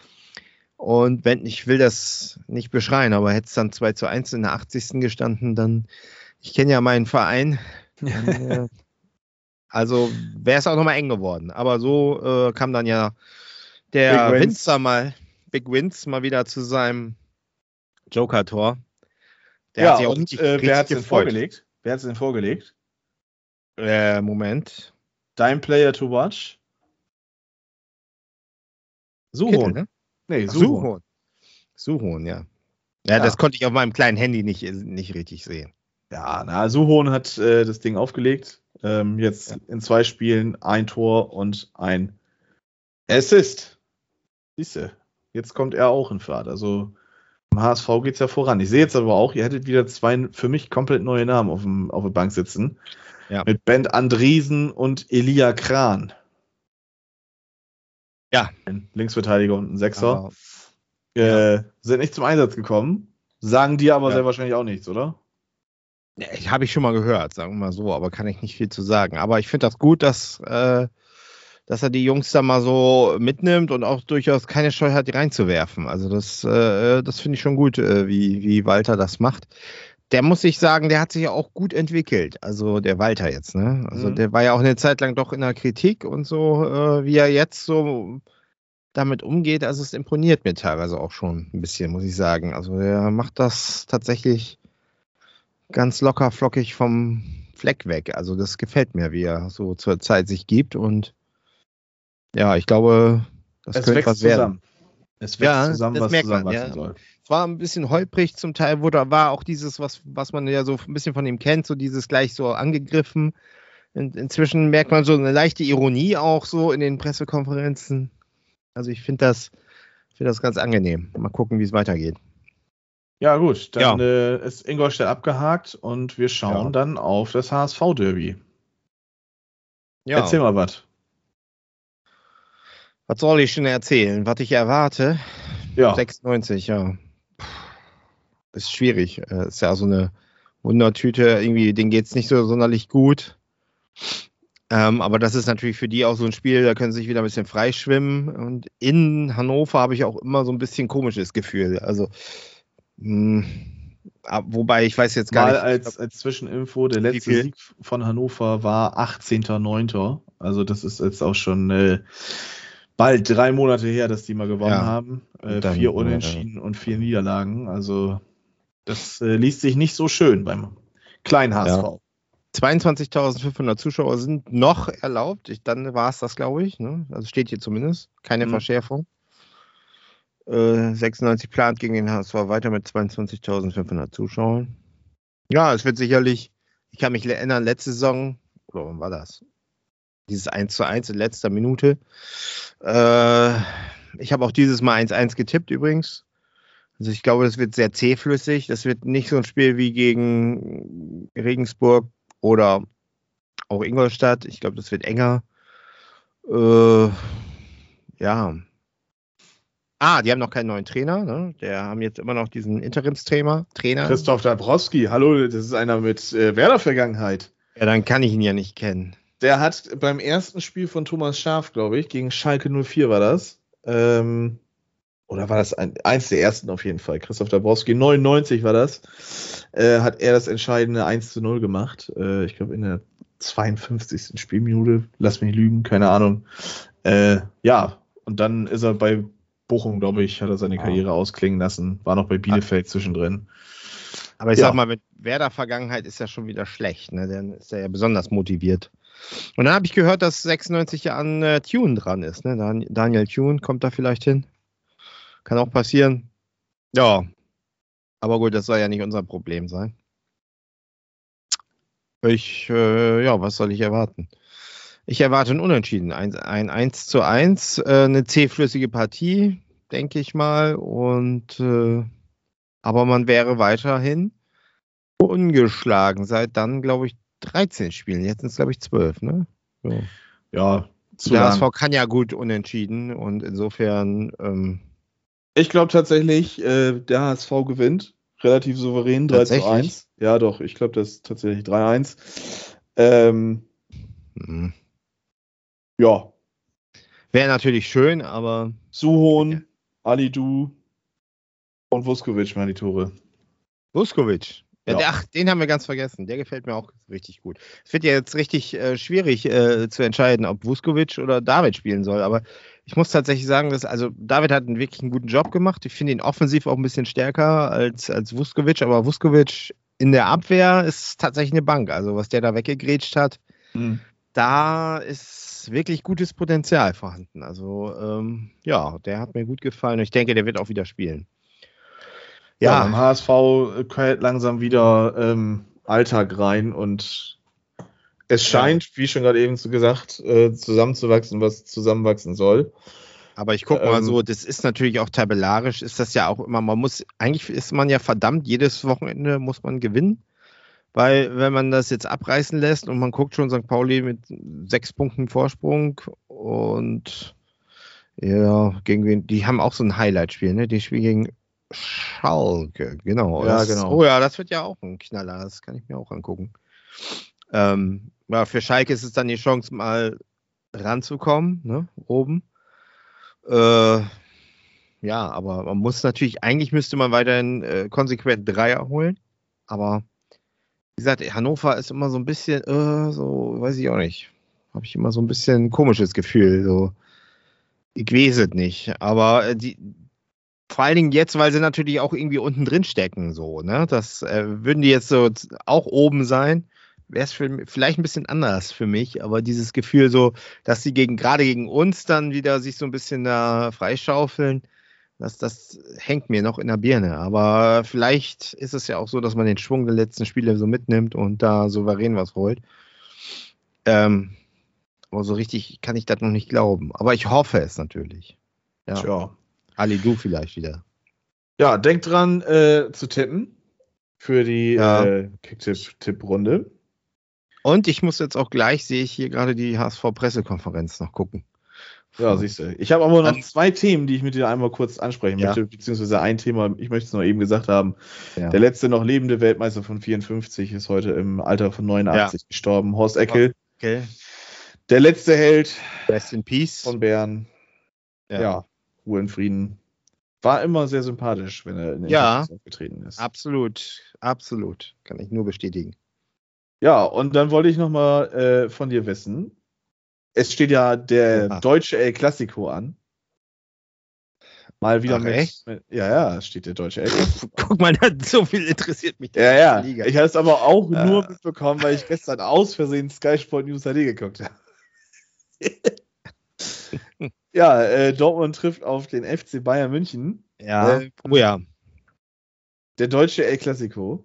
Und wenn, ich will das nicht beschreien, aber hätte es dann 2 zu 1 in der 80. gestanden, dann, ich kenne ja meinen Verein, dann, äh, also wäre es auch nochmal eng geworden. Aber so äh, kam dann ja der. Winzer mal, Big Wins, mal wieder zu seinem Joker-Tor. Der ja, hat sich auch und richtig, äh, wer hat es denn vorgelegt? Wer hat es denn vorgelegt? Äh, Moment. Dein Player to watch? Suhon. ne? Nee. Suhon. Suhon, ja. ja. Ja. das konnte ich auf meinem kleinen Handy nicht, nicht richtig sehen. Ja, na, Suhon hat äh, das Ding aufgelegt. Ähm, jetzt Ja. in zwei Spielen ein Tor und ein Assist. Siehste, jetzt kommt er auch in Fahrt. Also im HSV geht es ja voran. Ich sehe jetzt aber auch, ihr hättet wieder zwei für mich komplett neue Namen auf, dem, auf der Bank sitzen. Ja. Mit Ben Andriesen und Elia Kran. Ja. Ein Linksverteidiger und ein Sechser. Äh, sind nicht zum Einsatz gekommen. Sagen dir aber Ja. sehr wahrscheinlich auch nichts, oder? ja, habe ich schon mal gehört, sagen wir mal so, aber kann ich nicht viel zu sagen. Aber ich finde das gut, dass, äh, dass er die Jungs da mal so mitnimmt und auch durchaus keine Scheu hat, die reinzuwerfen. Also das, äh, das finde ich schon gut, äh, wie, wie Walter das macht. Der muss ich sagen, der hat sich ja auch gut entwickelt. Also der Walter jetzt, ne? Also Mhm. der war ja auch eine Zeit lang doch in der Kritik und so, äh, wie er jetzt so damit umgeht. Also es imponiert mir teilweise auch schon ein bisschen, muss ich sagen. Also der macht das tatsächlich ganz locker flockig vom Fleck weg. Also das gefällt mir, wie er so zur Zeit sich gibt. Und ja, ich glaube, Das Es könnte was werden. zusammen. Es wächst Ja, zusammen, was zusammenwachsen ja. soll. Es war ein bisschen holprig zum Teil, wo da war auch dieses, was, was man ja so ein bisschen von ihm kennt, so dieses gleich so angegriffen. In, inzwischen merkt man so eine leichte Ironie auch so in den Pressekonferenzen. Also ich finde das, finde das ganz angenehm. Mal gucken, wie es weitergeht. Ja, gut, dann Ja. Äh, ist Ingolstadt abgehakt und wir schauen Ja. dann auf das HSV-Derby. Ja, Erzähl mal was. Was soll ich schon erzählen? Was ich erwarte? Ja, 96, ja. Ist schwierig. Äh, Ist ja so eine Wundertüte. Irgendwie, denen geht es nicht so sonderlich gut. Ähm, aber das ist natürlich für die auch so ein Spiel, da können sie sich wieder ein bisschen freischwimmen. Und in Hannover habe ich auch immer so ein bisschen komisches Gefühl. Also, mh, ab- wobei ich weiß jetzt gar mal nicht. als, als Zwischeninfo, der letzte viel? Sieg von Hannover war 18.09. Also das ist jetzt auch schon äh, bald drei Monate her, dass die mal gewonnen Ja. haben. Äh, Dann, vier Unentschieden und vier Niederlagen. Also das äh, liest sich nicht so schön beim kleinen HSV. 22.500 Zuschauer sind noch erlaubt. Ich, dann war es das, glaube ich. Ne? Also steht hier zumindest. Keine Mhm. Verschärfung. Äh, 96 plant gegen den HSV weiter mit 22.500 Zuschauern. Ja, es wird sicherlich, ich kann mich erinnern, letzte Saison, oder wann war das? Dieses 1 zu 1 in letzter Minute. Äh, ich habe auch dieses Mal 1-1 getippt übrigens. Also ich glaube, das wird sehr zähflüssig. Das wird nicht so ein Spiel wie gegen Regensburg oder auch Ingolstadt. Ich glaube, das wird enger. Äh, ja. Ah, die haben noch keinen neuen Trainer. Ne? Der haben jetzt immer noch diesen Interimstrainer. Trainer. Christoph Dabrowski, hallo, das ist einer mit äh, Werder-Vergangenheit. Ja, dann kann ich ihn ja nicht kennen. Der hat beim ersten Spiel von Thomas Schaf, glaube ich, gegen Schalke 04 war das. Ähm, oder war das ein, eins der ersten auf jeden Fall? Christoph Dabrowski, 99 war das. Äh, hat er das entscheidende 1 zu 0 gemacht. Äh, ich glaube in der 52. Spielminute. Lass mich lügen, keine Ahnung. Äh, ja, und dann ist er bei Bochum, glaube ich, hat er seine Ah. Karriere ausklingen lassen. War noch bei Bielefeld zwischendrin. Aber ich Ja. sag mal, mit Werder-Vergangenheit ist ja schon wieder schlecht. Ne? Dann ist er ja besonders motiviert. Und dann habe ich gehört, dass 96 ja an äh, Tune dran ist. Ne? Dan Daniel Tune kommt da vielleicht hin. Kann auch passieren. Ja. Aber gut, das soll ja nicht unser Problem sein. Ich, äh, ja, was soll ich erwarten? Ich erwarte ein Unentschieden. Ein, ein 1 zu 1, äh, eine zähflüssige Partie, denke ich mal. Und äh, aber man wäre weiterhin ungeschlagen. Seit dann, glaube ich, 13 Spielen. Jetzt sind es, glaube ich, 12. Ne? So. Ja, zu Der. HSV kann ja gut unentschieden und insofern, ähm, Ich glaube tatsächlich, äh, der HSV gewinnt. Relativ souverän, 3 zu Tatsächlich? 1. Ja, doch, ich glaube, das ist tatsächlich 3-1. Ähm, hm. ja, wäre natürlich schön, aber Suhon, Ja. Alidu und Vuskovic waren die Tore. Vuskovic. Ja. Der, ach, den haben wir ganz vergessen. Der gefällt mir auch richtig gut. Es wird ja jetzt richtig äh, schwierig äh, zu entscheiden, ob Vuskovic oder David spielen soll. Aber ich muss tatsächlich sagen, dass also David hat einen wirklich einen guten Job gemacht. Ich finde ihn offensiv auch ein bisschen stärker als, als Vuskovic. Aber Vuskovic in der Abwehr ist tatsächlich eine Bank. Also was der da weggegrätscht hat, da ist wirklich gutes Potenzial vorhanden. Also ähm, ja, der hat mir gut gefallen. Ich denke, der wird auch wieder spielen. Ja, Ja, beim HSV kehrt langsam wieder ähm, Alltag rein und es scheint, wie schon gerade eben so gesagt, äh, zusammenzuwachsen, was zusammenwachsen soll. Aber ich gucke mal Ähm, so, das ist natürlich auch tabellarisch, ist das ja auch immer, man muss, eigentlich ist man ja verdammt, jedes Wochenende muss man gewinnen. Weil wenn man das jetzt abreißen lässt und man guckt schon St. Pauli mit sechs Punkten Vorsprung und ja, gegen wen, die haben auch so ein Highlight-Spiel, ne? Die spielen gegen Schalke, genau. Ja, das, genau. Oh ja, das wird ja auch ein Knaller, das kann ich mir auch angucken. Ähm, ja, für Schalke ist es dann die Chance, mal ranzukommen, ne? Oben. Äh, ja, aber man muss natürlich, eigentlich müsste man weiterhin äh, konsequent Dreier holen. Aber wie gesagt, Hannover ist immer so ein bisschen, äh, so, weiß ich auch nicht. Habe ich immer so ein bisschen ein komisches Gefühl. So, ich weiß es nicht. Aber äh, die, vor allen Dingen jetzt, weil sie natürlich auch irgendwie unten drin stecken, so, ne? Das äh, würden die jetzt so auch oben sein, wäre es vielleicht ein bisschen anders für mich, aber dieses Gefühl so, dass sie gegen, gerade gegen uns dann wieder sich so ein bisschen da freischaufeln, das, das hängt mir noch in der Birne. Aber vielleicht ist es ja auch so, dass man den Schwung der letzten Spiele so mitnimmt und da souverän was holt. Ähm, aber so richtig kann ich das noch nicht glauben. Aber ich hoffe es natürlich. Ja. Tja. Ali, du vielleicht wieder. Ja, denkt dran äh, zu tippen für die Ja. äh, Kicktipp-Tipp-Runde. Und ich muss jetzt auch gleich, sehe ich hier gerade die HSV-Pressekonferenz noch gucken. Ja, siehst du. Ich habe aber noch zwei Themen, die ich mit dir einmal kurz ansprechen Ja. möchte, beziehungsweise ein Thema, ich möchte es noch eben gesagt haben. Ja. Der letzte noch lebende Weltmeister von 54 ist heute im Alter von 89 gestorben, Horst Eckel. Okay. Der letzte Held Rest in Peace. von Bern. Ja. Ruhe in Frieden. War immer sehr sympathisch, wenn er in den Ja. Aufgetreten ist. Absolut, absolut. Kann ich nur bestätigen. Ja, und dann wollte ich noch mal äh, von dir wissen. Es steht ja der Ja. deutsche El Clasico an. Mal wieder Ach, mit, mit. Ja, ja, steht der deutsche El. Guck mal, so viel interessiert mich. Ja, ja. Liga. Ich habe es aber auch Äh. nur mitbekommen, weil ich gestern aus Versehen Sky Sport News HD geguckt habe. ja, äh, Dortmund trifft auf den FC Bayern München. ja. äh, oh ja. Der deutsche El Clasico.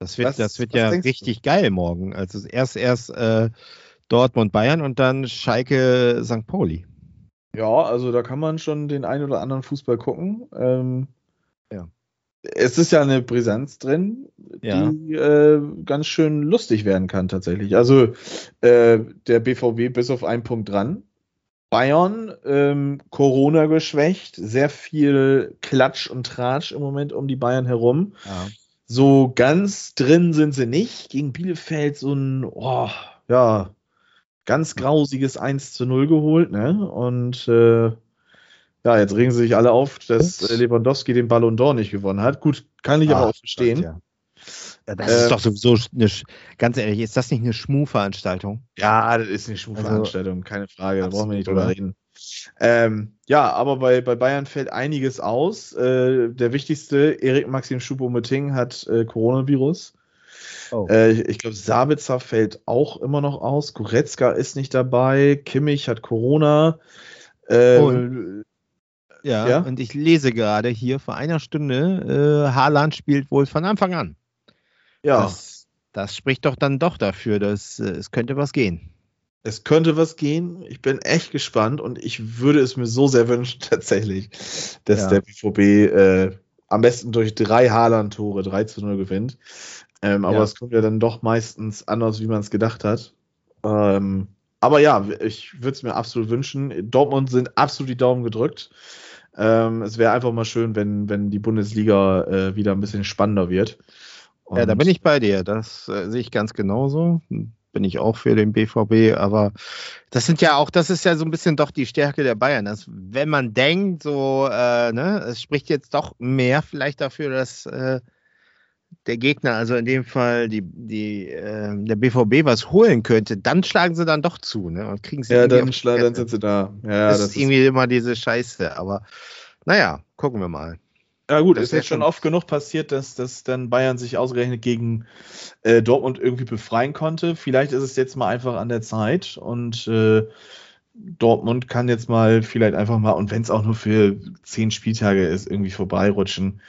Das wird, Was- das wird ja denkst du? richtig geil morgen. Also erst erst äh, Dortmund Bayern und dann Schalke St. Pauli. Ja, also da kann man schon den ein oder anderen Fußball gucken. Ähm, Ja. Es ist ja eine Brisanz drin, Ja. die äh, ganz schön lustig werden kann tatsächlich. Also äh, der BVB bis auf einen Punkt dran. Bayern, ähm, Corona geschwächt, sehr viel Klatsch und Tratsch im Moment um die Bayern herum. Ja. So ganz drin sind sie nicht. Gegen Bielefeld so ein, oh, ja, ganz grausiges 1 zu 0 geholt, ne? Und äh, ja, jetzt regen sie sich alle auf, dass äh, Lewandowski den Ballon d'Or nicht gewonnen hat. Gut, kann ich aber Ah, auch verstehen. Ja. Das Äh, ist doch sowieso eine, ganz ehrlich, ist das nicht eine Schmu-Veranstaltung? Ja, das ist eine Schulveranstaltung, keine Frage, da brauchen wir nicht Also drüber reden. Ähm, ja, aber bei, bei Bayern fällt einiges aus. Äh, der wichtigste, Erik Maxim Choupo-Moting hat äh, Coronavirus. Oh. Äh, ich glaube, Sabitzer fällt auch immer noch aus. Goretzka ist nicht dabei. Kimmich hat Corona. Äh, Und? ja, ja? und ich lese gerade hier vor einer Stunde, äh, Haaland spielt wohl von Anfang an. Ja, Das, das spricht doch dann doch dafür, dass äh, es könnte was gehen. es könnte was gehen. Ich bin echt gespannt und ich würde es mir so sehr wünschen, tatsächlich, dass Ja. der BVB äh, am besten durch drei Haaland-Tore 3 zu 0 gewinnt. Ähm, aber Ja. es kommt ja dann doch meistens anders, wie man es gedacht hat. Ähm, aber ja, ich würde es mir absolut wünschen. Dortmund sind absolut die Daumen gedrückt. Ähm, es wäre einfach mal schön, wenn, wenn die Bundesliga äh, wieder ein bisschen spannender wird. Ja, da Und- bin ich bei dir. Das äh, sehe ich ganz genauso. Bin ich auch für den BVB, aber das sind ja auch, das ist ja so ein bisschen doch die Stärke der Bayern. Dass, wenn man denkt, so, äh, ne, es spricht jetzt doch mehr vielleicht dafür, dass äh, der Gegner, also in dem Fall die, die, äh, der BVB was holen könnte, dann schlagen sie dann doch zu, ne? Und kriegen sie Ja, dann, dann sind sie da. Ja, das, das, ist irgendwie immer diese Scheiße, aber naja, gucken wir mal. Ja gut, Das ist jetzt schon schon- oft genug passiert, dass, dass dann Bayern sich ausgerechnet gegen äh, Dortmund irgendwie befreien konnte. Vielleicht ist es jetzt mal einfach an der Zeit und äh, Dortmund kann jetzt mal vielleicht einfach mal, und wenn es auch nur für zehn Spieltage ist, irgendwie vorbeirutschen.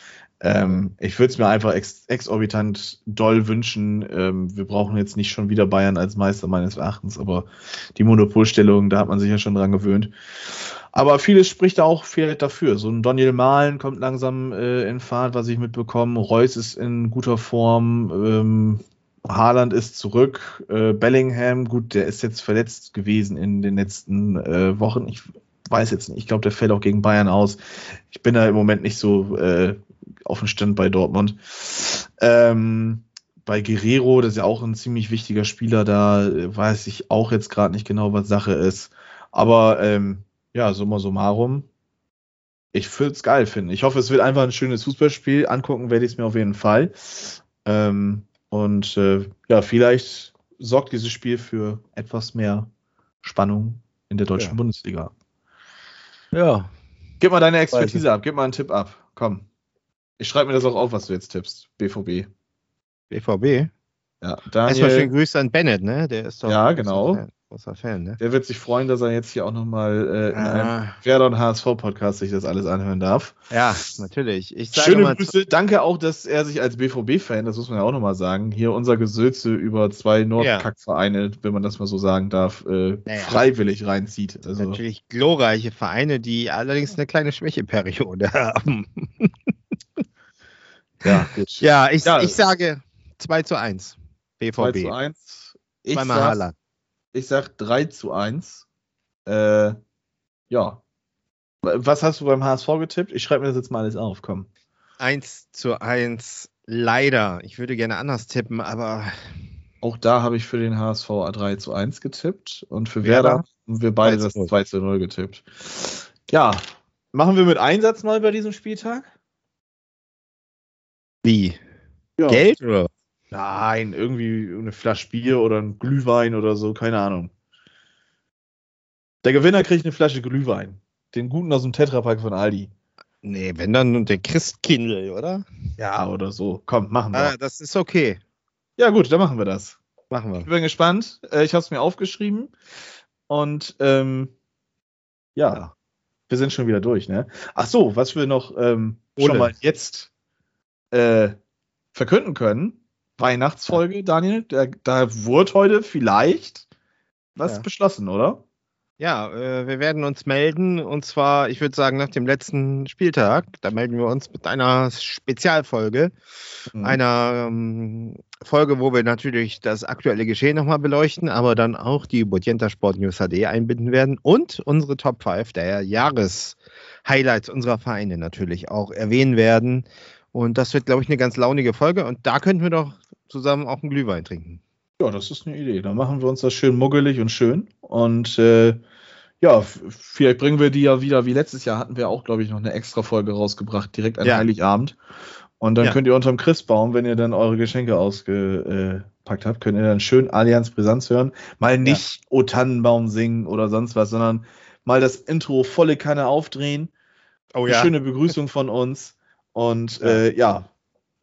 Ähm, ich würde es mir einfach ex exorbitant doll wünschen. Ähm, wir brauchen jetzt nicht schon wieder Bayern als Meister meines Erachtens, aber die Monopolstellung, da hat man sich ja schon dran gewöhnt. Aber vieles spricht auch vielleicht dafür. So ein Daniel Mahlen kommt langsam äh, in Fahrt, was ich mitbekomme. Reus ist in guter Form. Ähm, Haaland ist zurück. Äh, Bellingham, gut, der ist jetzt verletzt gewesen in den letzten äh, Wochen. Ich weiß jetzt nicht. Ich glaube, der fällt auch gegen Bayern aus. Ich bin da im Moment nicht so äh, auf dem Stand bei Dortmund. Ähm, bei Guerrero, das ist ja auch ein ziemlich wichtiger Spieler, da äh, weiß ich auch jetzt gerade nicht genau, was Sache ist. Aber ähm, ja, summa summarum, ich würde es geil finden. Ich hoffe, es wird einfach ein schönes Fußballspiel. Angucken werde ich es mir auf jeden Fall. Ähm, und äh, ja, vielleicht sorgt dieses Spiel für etwas mehr Spannung in der deutschen Ja. Bundesliga. Ja, Gib mal deine Expertise ab, gib mal einen Tipp ab. Komm. Ich schreibe mir das auch auf, was du jetzt tippst. BVB. BVB. Ja, Erstmal schönen Daniel, Grüße an Bennett, ne? Der ist doch Ja, genau. Großer Fan, ne? der wird sich freuen, dass er jetzt hier auch nochmal äh, in einem Ah, Werder und HSV-Podcast sich das alles anhören darf. ja, natürlich. Ich sage Schöne mal, Grüße. Danke auch, dass er sich als BVB-Fan, das muss man ja auch nochmal sagen, hier unser Gesülze über zwei Nordkackvereine, wenn man das mal so sagen darf, äh, Naja. freiwillig reinzieht. Also, natürlich glorreiche Vereine, die allerdings eine kleine Schwächeperiode haben. ja, gut. Ja, ich, Ja. ich sage 2 zu 1. 2 BVB. zu 1. Ich Zweimal Haaland. Ich sag 3 zu 1. Äh, ja. Was hast du beim HSV getippt? Ich schreibe mir das jetzt mal alles auf, komm. 1 zu 1. Leider. Ich würde gerne anders tippen, aber Auch da habe ich für den HSV 3 zu 1 getippt und für Werder Werder haben wir beide 2 zu das 0. 2 zu 0 getippt. Ja, machen wir mit Einsatz mal bei diesem Spieltag? wie? Ja. Geld oder? Nein, irgendwie eine Flasche Bier oder ein Glühwein oder so, keine Ahnung. Der Gewinner kriegt eine Flasche Glühwein. Den guten aus dem Tetrapack von Aldi. Nee, wenn dann der Christkindl, oder? Ja, oder so. Komm, machen wir. Ah, das ist okay. Ja, gut, dann machen wir das. Machen wir. Ich bin gespannt. Äh, Ich habe es mir aufgeschrieben. Und ähm, ja, wir sind schon wieder durch, ne? Ach so, was wir noch ähm, schon mal jetzt äh, verkünden können. Weihnachtsfolge, Daniel. Da, da wurde heute vielleicht was Ja. beschlossen, oder? Ja, äh, wir werden uns melden und zwar, ich würde sagen, nach dem letzten Spieltag. Da melden wir uns mit einer Spezialfolge, Mhm. einer ähm, Folge, wo wir natürlich das aktuelle Geschehen nochmal beleuchten, aber dann auch die Bodienta Sport News HD einbinden werden und unsere Top 5 der Jahreshighlights unserer Vereine natürlich auch erwähnen werden. Und das wird, glaube ich, eine ganz launige Folge und da könnten wir doch zusammen auch einen Glühwein trinken. Ja, das ist eine Idee. Dann machen wir uns das schön muggelig und schön. Und äh, ja, vielleicht bringen wir die ja wieder, wie letztes Jahr hatten wir auch, glaube ich, noch eine extra Folge rausgebracht, direkt an Ja. Heiligabend. Und dann Ja. könnt ihr unterm Christbaum, wenn ihr dann eure Geschenke ausgepackt habt, könnt ihr dann schön Allianz Brisanz hören. Mal nicht O Tannenbaum singen oder sonst was, sondern mal das Intro volle Kanne aufdrehen. Oh Eine schöne Begrüßung von uns. Und Ja. äh, ja,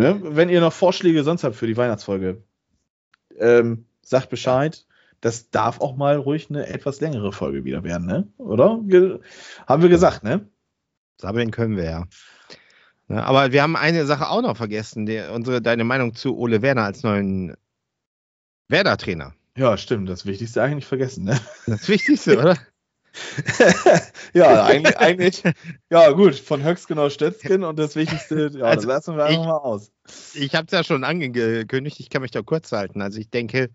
ne, wenn ihr noch Vorschläge sonst habt für die Weihnachtsfolge, ähm, sagt Bescheid. Das darf auch mal ruhig eine etwas längere Folge wieder werden, ne? Oder? Ge haben wir gesagt, ne? Sammeln können wir ja. ja. Aber wir haben eine Sache auch noch vergessen, die, unsere, deine Meinung zu Ole Werner als neuen Werder-Trainer. Ja, stimmt. Das Wichtigste eigentlich vergessen, ne? Das Wichtigste, oder? ja, eigentlich, eigentlich, ja, gut, von Höcksken aus Stötzken und das Wichtigste, ja, Also, das lassen wir einfach ich- mal aus. Ich habe es ja schon angekündigt, ich kann mich da kurz halten. Also ich denke,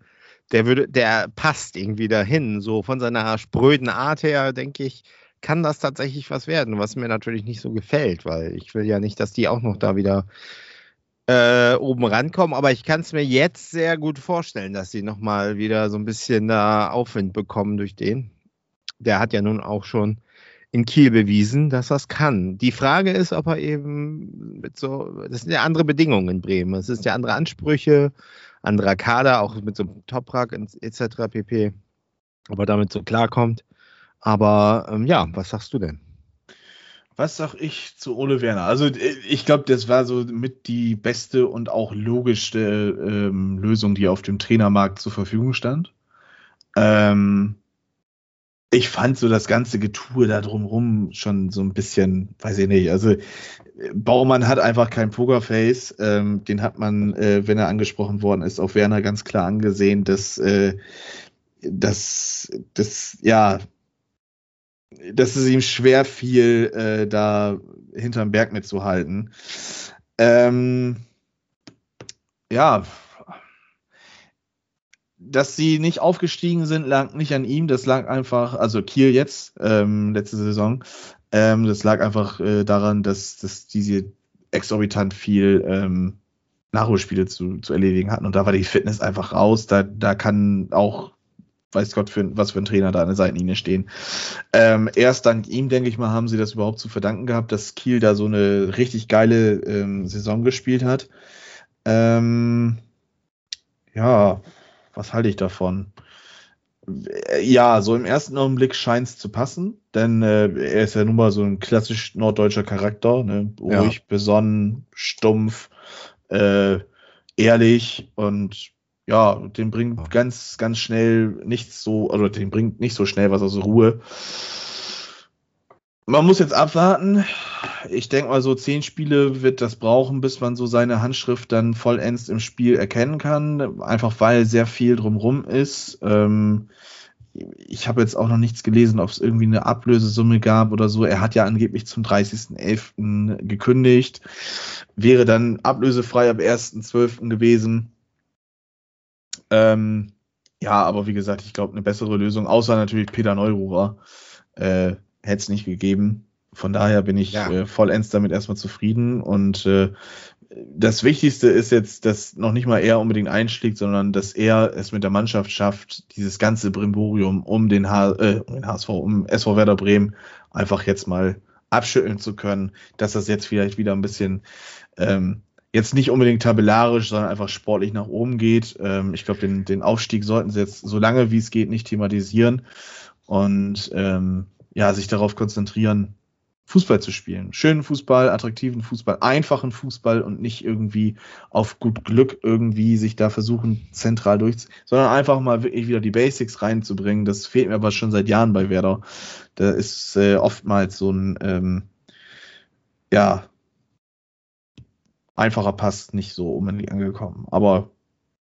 der würde, der passt irgendwie dahin. So von seiner spröden Art her, denke ich, kann das tatsächlich was werden, was mir natürlich nicht so gefällt, weil ich will ja nicht, dass die auch noch da wieder äh, oben rankommen, aber ich kann es mir jetzt sehr gut vorstellen, dass sie nochmal wieder so ein bisschen da Aufwind bekommen durch den. Der hat ja nun auch schon in Kiel bewiesen, dass das kann. Die Frage ist, ob er eben mit so, das sind ja andere Bedingungen in Bremen. Es sind ja andere Ansprüche, anderer Kader, auch mit so einem Toprak etc. pp. Ob er damit so klarkommt. Aber ähm, ja, was sagst du denn? Was sag ich zu Ole Werner? Also ich glaube, das war so mit die beste und auch logischste ähm, Lösung, die auf dem Trainermarkt zur Verfügung stand. Ähm, ich fand so das ganze Getue da drumrum schon so ein bisschen, weiß ich nicht, also Baumann hat einfach kein Pokerface. Ähm, den hat man, äh, wenn er angesprochen worden ist, auf Werner ganz klar angesehen, dass, äh, dass, dass ja, dass es ihm schwer fiel, äh, da hinterm Berg mitzuhalten. Ähm, ja, dass sie nicht aufgestiegen sind, lag nicht an ihm. Das lag einfach, also Kiel jetzt, ähm, letzte Saison, ähm, das lag einfach äh, daran, dass, dass diese exorbitant viel ähm, Nachholspiele zu, zu erledigen hatten. Und da war die Fitness einfach raus. Da, da kann auch, weiß Gott, für, was für ein Trainer da an der Seitenlinie stehen. Ähm, erst dank ihm, denke ich mal, haben sie das überhaupt zu verdanken gehabt, dass Kiel da so eine richtig geile ähm, Saison gespielt hat. Ähm, ja, was halte ich davon? Ja, so im ersten Augenblick scheint es zu passen, denn äh, er ist ja nun mal so ein klassisch norddeutscher Charakter, ne? ruhig, besonnen, stumpf, äh, ehrlich und ja, den bringt ganz, ganz schnell nichts so, also den bringt nicht so schnell was aus der Ruhe. Man muss jetzt abwarten. Ich denke mal, so zehn Spiele wird das brauchen, bis man so seine Handschrift dann vollends im Spiel erkennen kann. Einfach weil sehr viel drumrum ist. Ähm, ich habe jetzt auch noch nichts gelesen, ob es irgendwie eine Ablösesumme gab oder so. Er hat ja angeblich zum 30.11. gekündigt. Wäre dann ablösefrei ab 1.12. gewesen. Ähm, ja, aber wie gesagt, ich glaube, eine bessere Lösung, außer natürlich Peter Neururer, äh, hätte es nicht gegeben. Von daher bin ich Ja. äh, vollends damit erstmal zufrieden. Und äh, das Wichtigste ist jetzt, dass noch nicht mal er unbedingt einschlägt, sondern dass er es mit der Mannschaft schafft, dieses ganze Brimborium um den, H äh, um den HSV, um SV Werder Bremen einfach jetzt mal abschütteln zu können, dass das jetzt vielleicht wieder ein bisschen ähm, jetzt nicht unbedingt tabellarisch, sondern einfach sportlich nach oben geht. Ähm, ich glaube, den, den Aufstieg sollten sie jetzt so lange wie es geht nicht thematisieren und ähm, ja, sich darauf konzentrieren, Fußball zu spielen. Schönen Fußball, attraktiven Fußball, einfachen Fußball und nicht irgendwie auf gut Glück irgendwie sich da versuchen, zentral durch, sondern einfach mal wirklich wieder die Basics reinzubringen. Das fehlt mir aber schon seit Jahren bei Werder. Da ist äh, oftmals so ein, ähm, ja, einfacher Pass nicht so unbedingt angekommen. Aber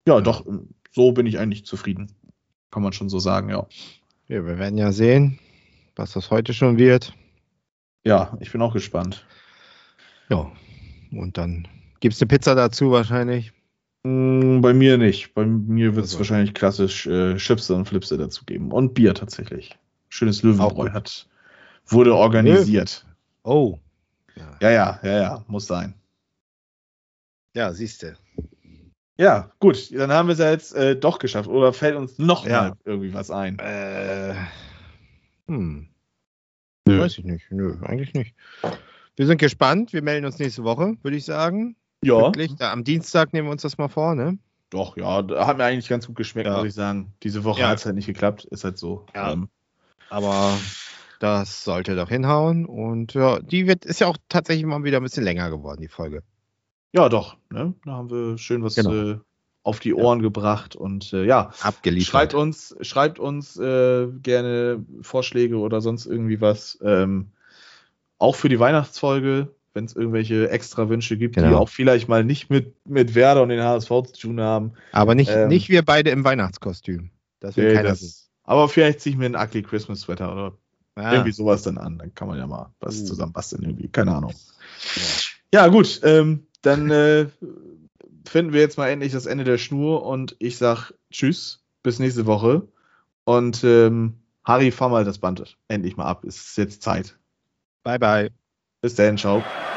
ja, doch, so bin ich eigentlich zufrieden. Kann man schon so sagen, ja. Ja, wir werden ja sehen, was das heute schon wird. Ja, ich bin auch gespannt. Ja. Und dann gibt es eine Pizza dazu wahrscheinlich. Mm, Bei mir nicht. Bei mir wird es Also. wahrscheinlich klassisch äh, Chipse und Flipse dazu geben. Und Bier tatsächlich. Schönes Löwenbräu hat, wurde organisiert. Oh. Ja, ja, ja, ja, muss sein. Ja, siehst du. Ja, gut, dann haben wir es ja jetzt äh, doch geschafft. Oder fällt uns noch Ja. mal irgendwie was ein? Äh, hm. Nö. Weiß ich nicht. Nö, eigentlich nicht. Wir sind gespannt. Wir melden uns nächste Woche, würde ich sagen. Ja, Wirklich. Da, am Dienstag nehmen wir uns das mal vor, ne? doch, ja, da hat mir eigentlich ganz gut geschmeckt, Ja. muss ich sagen. Diese Woche Ja. hat es halt nicht geklappt, ist halt so. Ja. Ähm, Aber das sollte doch hinhauen. Und ja, die wird, ist ja auch tatsächlich mal wieder ein bisschen länger geworden, die Folge. ja, doch, ne? Da haben wir schön was Genau. äh, auf die Ohren gebracht und äh, ja, Abgeliefert. Schreibt uns, schreibt uns äh, gerne Vorschläge oder sonst irgendwie was. Ähm, auch für die Weihnachtsfolge, wenn es irgendwelche extra Wünsche gibt, die Genau. auch vielleicht mal nicht mit, mit Werder und den HSV zu tun haben. Aber nicht, Ähm, nicht wir beide im Weihnachtskostüm. Das will Nee, keiner das-. Aber vielleicht ziehe ich mir einen Ugly Christmas Sweater oder Ah, irgendwie sowas dann an. Dann kann man ja mal was Uh. zusammen basteln irgendwie. Keine Ahnung. Ja, gut. Ähm, dann äh, finden wir jetzt mal endlich das Ende der Schnur und ich sag Tschüss, bis nächste Woche. Und ähm, Harry, fahr mal das Band endlich mal ab. Es ist jetzt Zeit. bye, bye. Bis dann, ciao.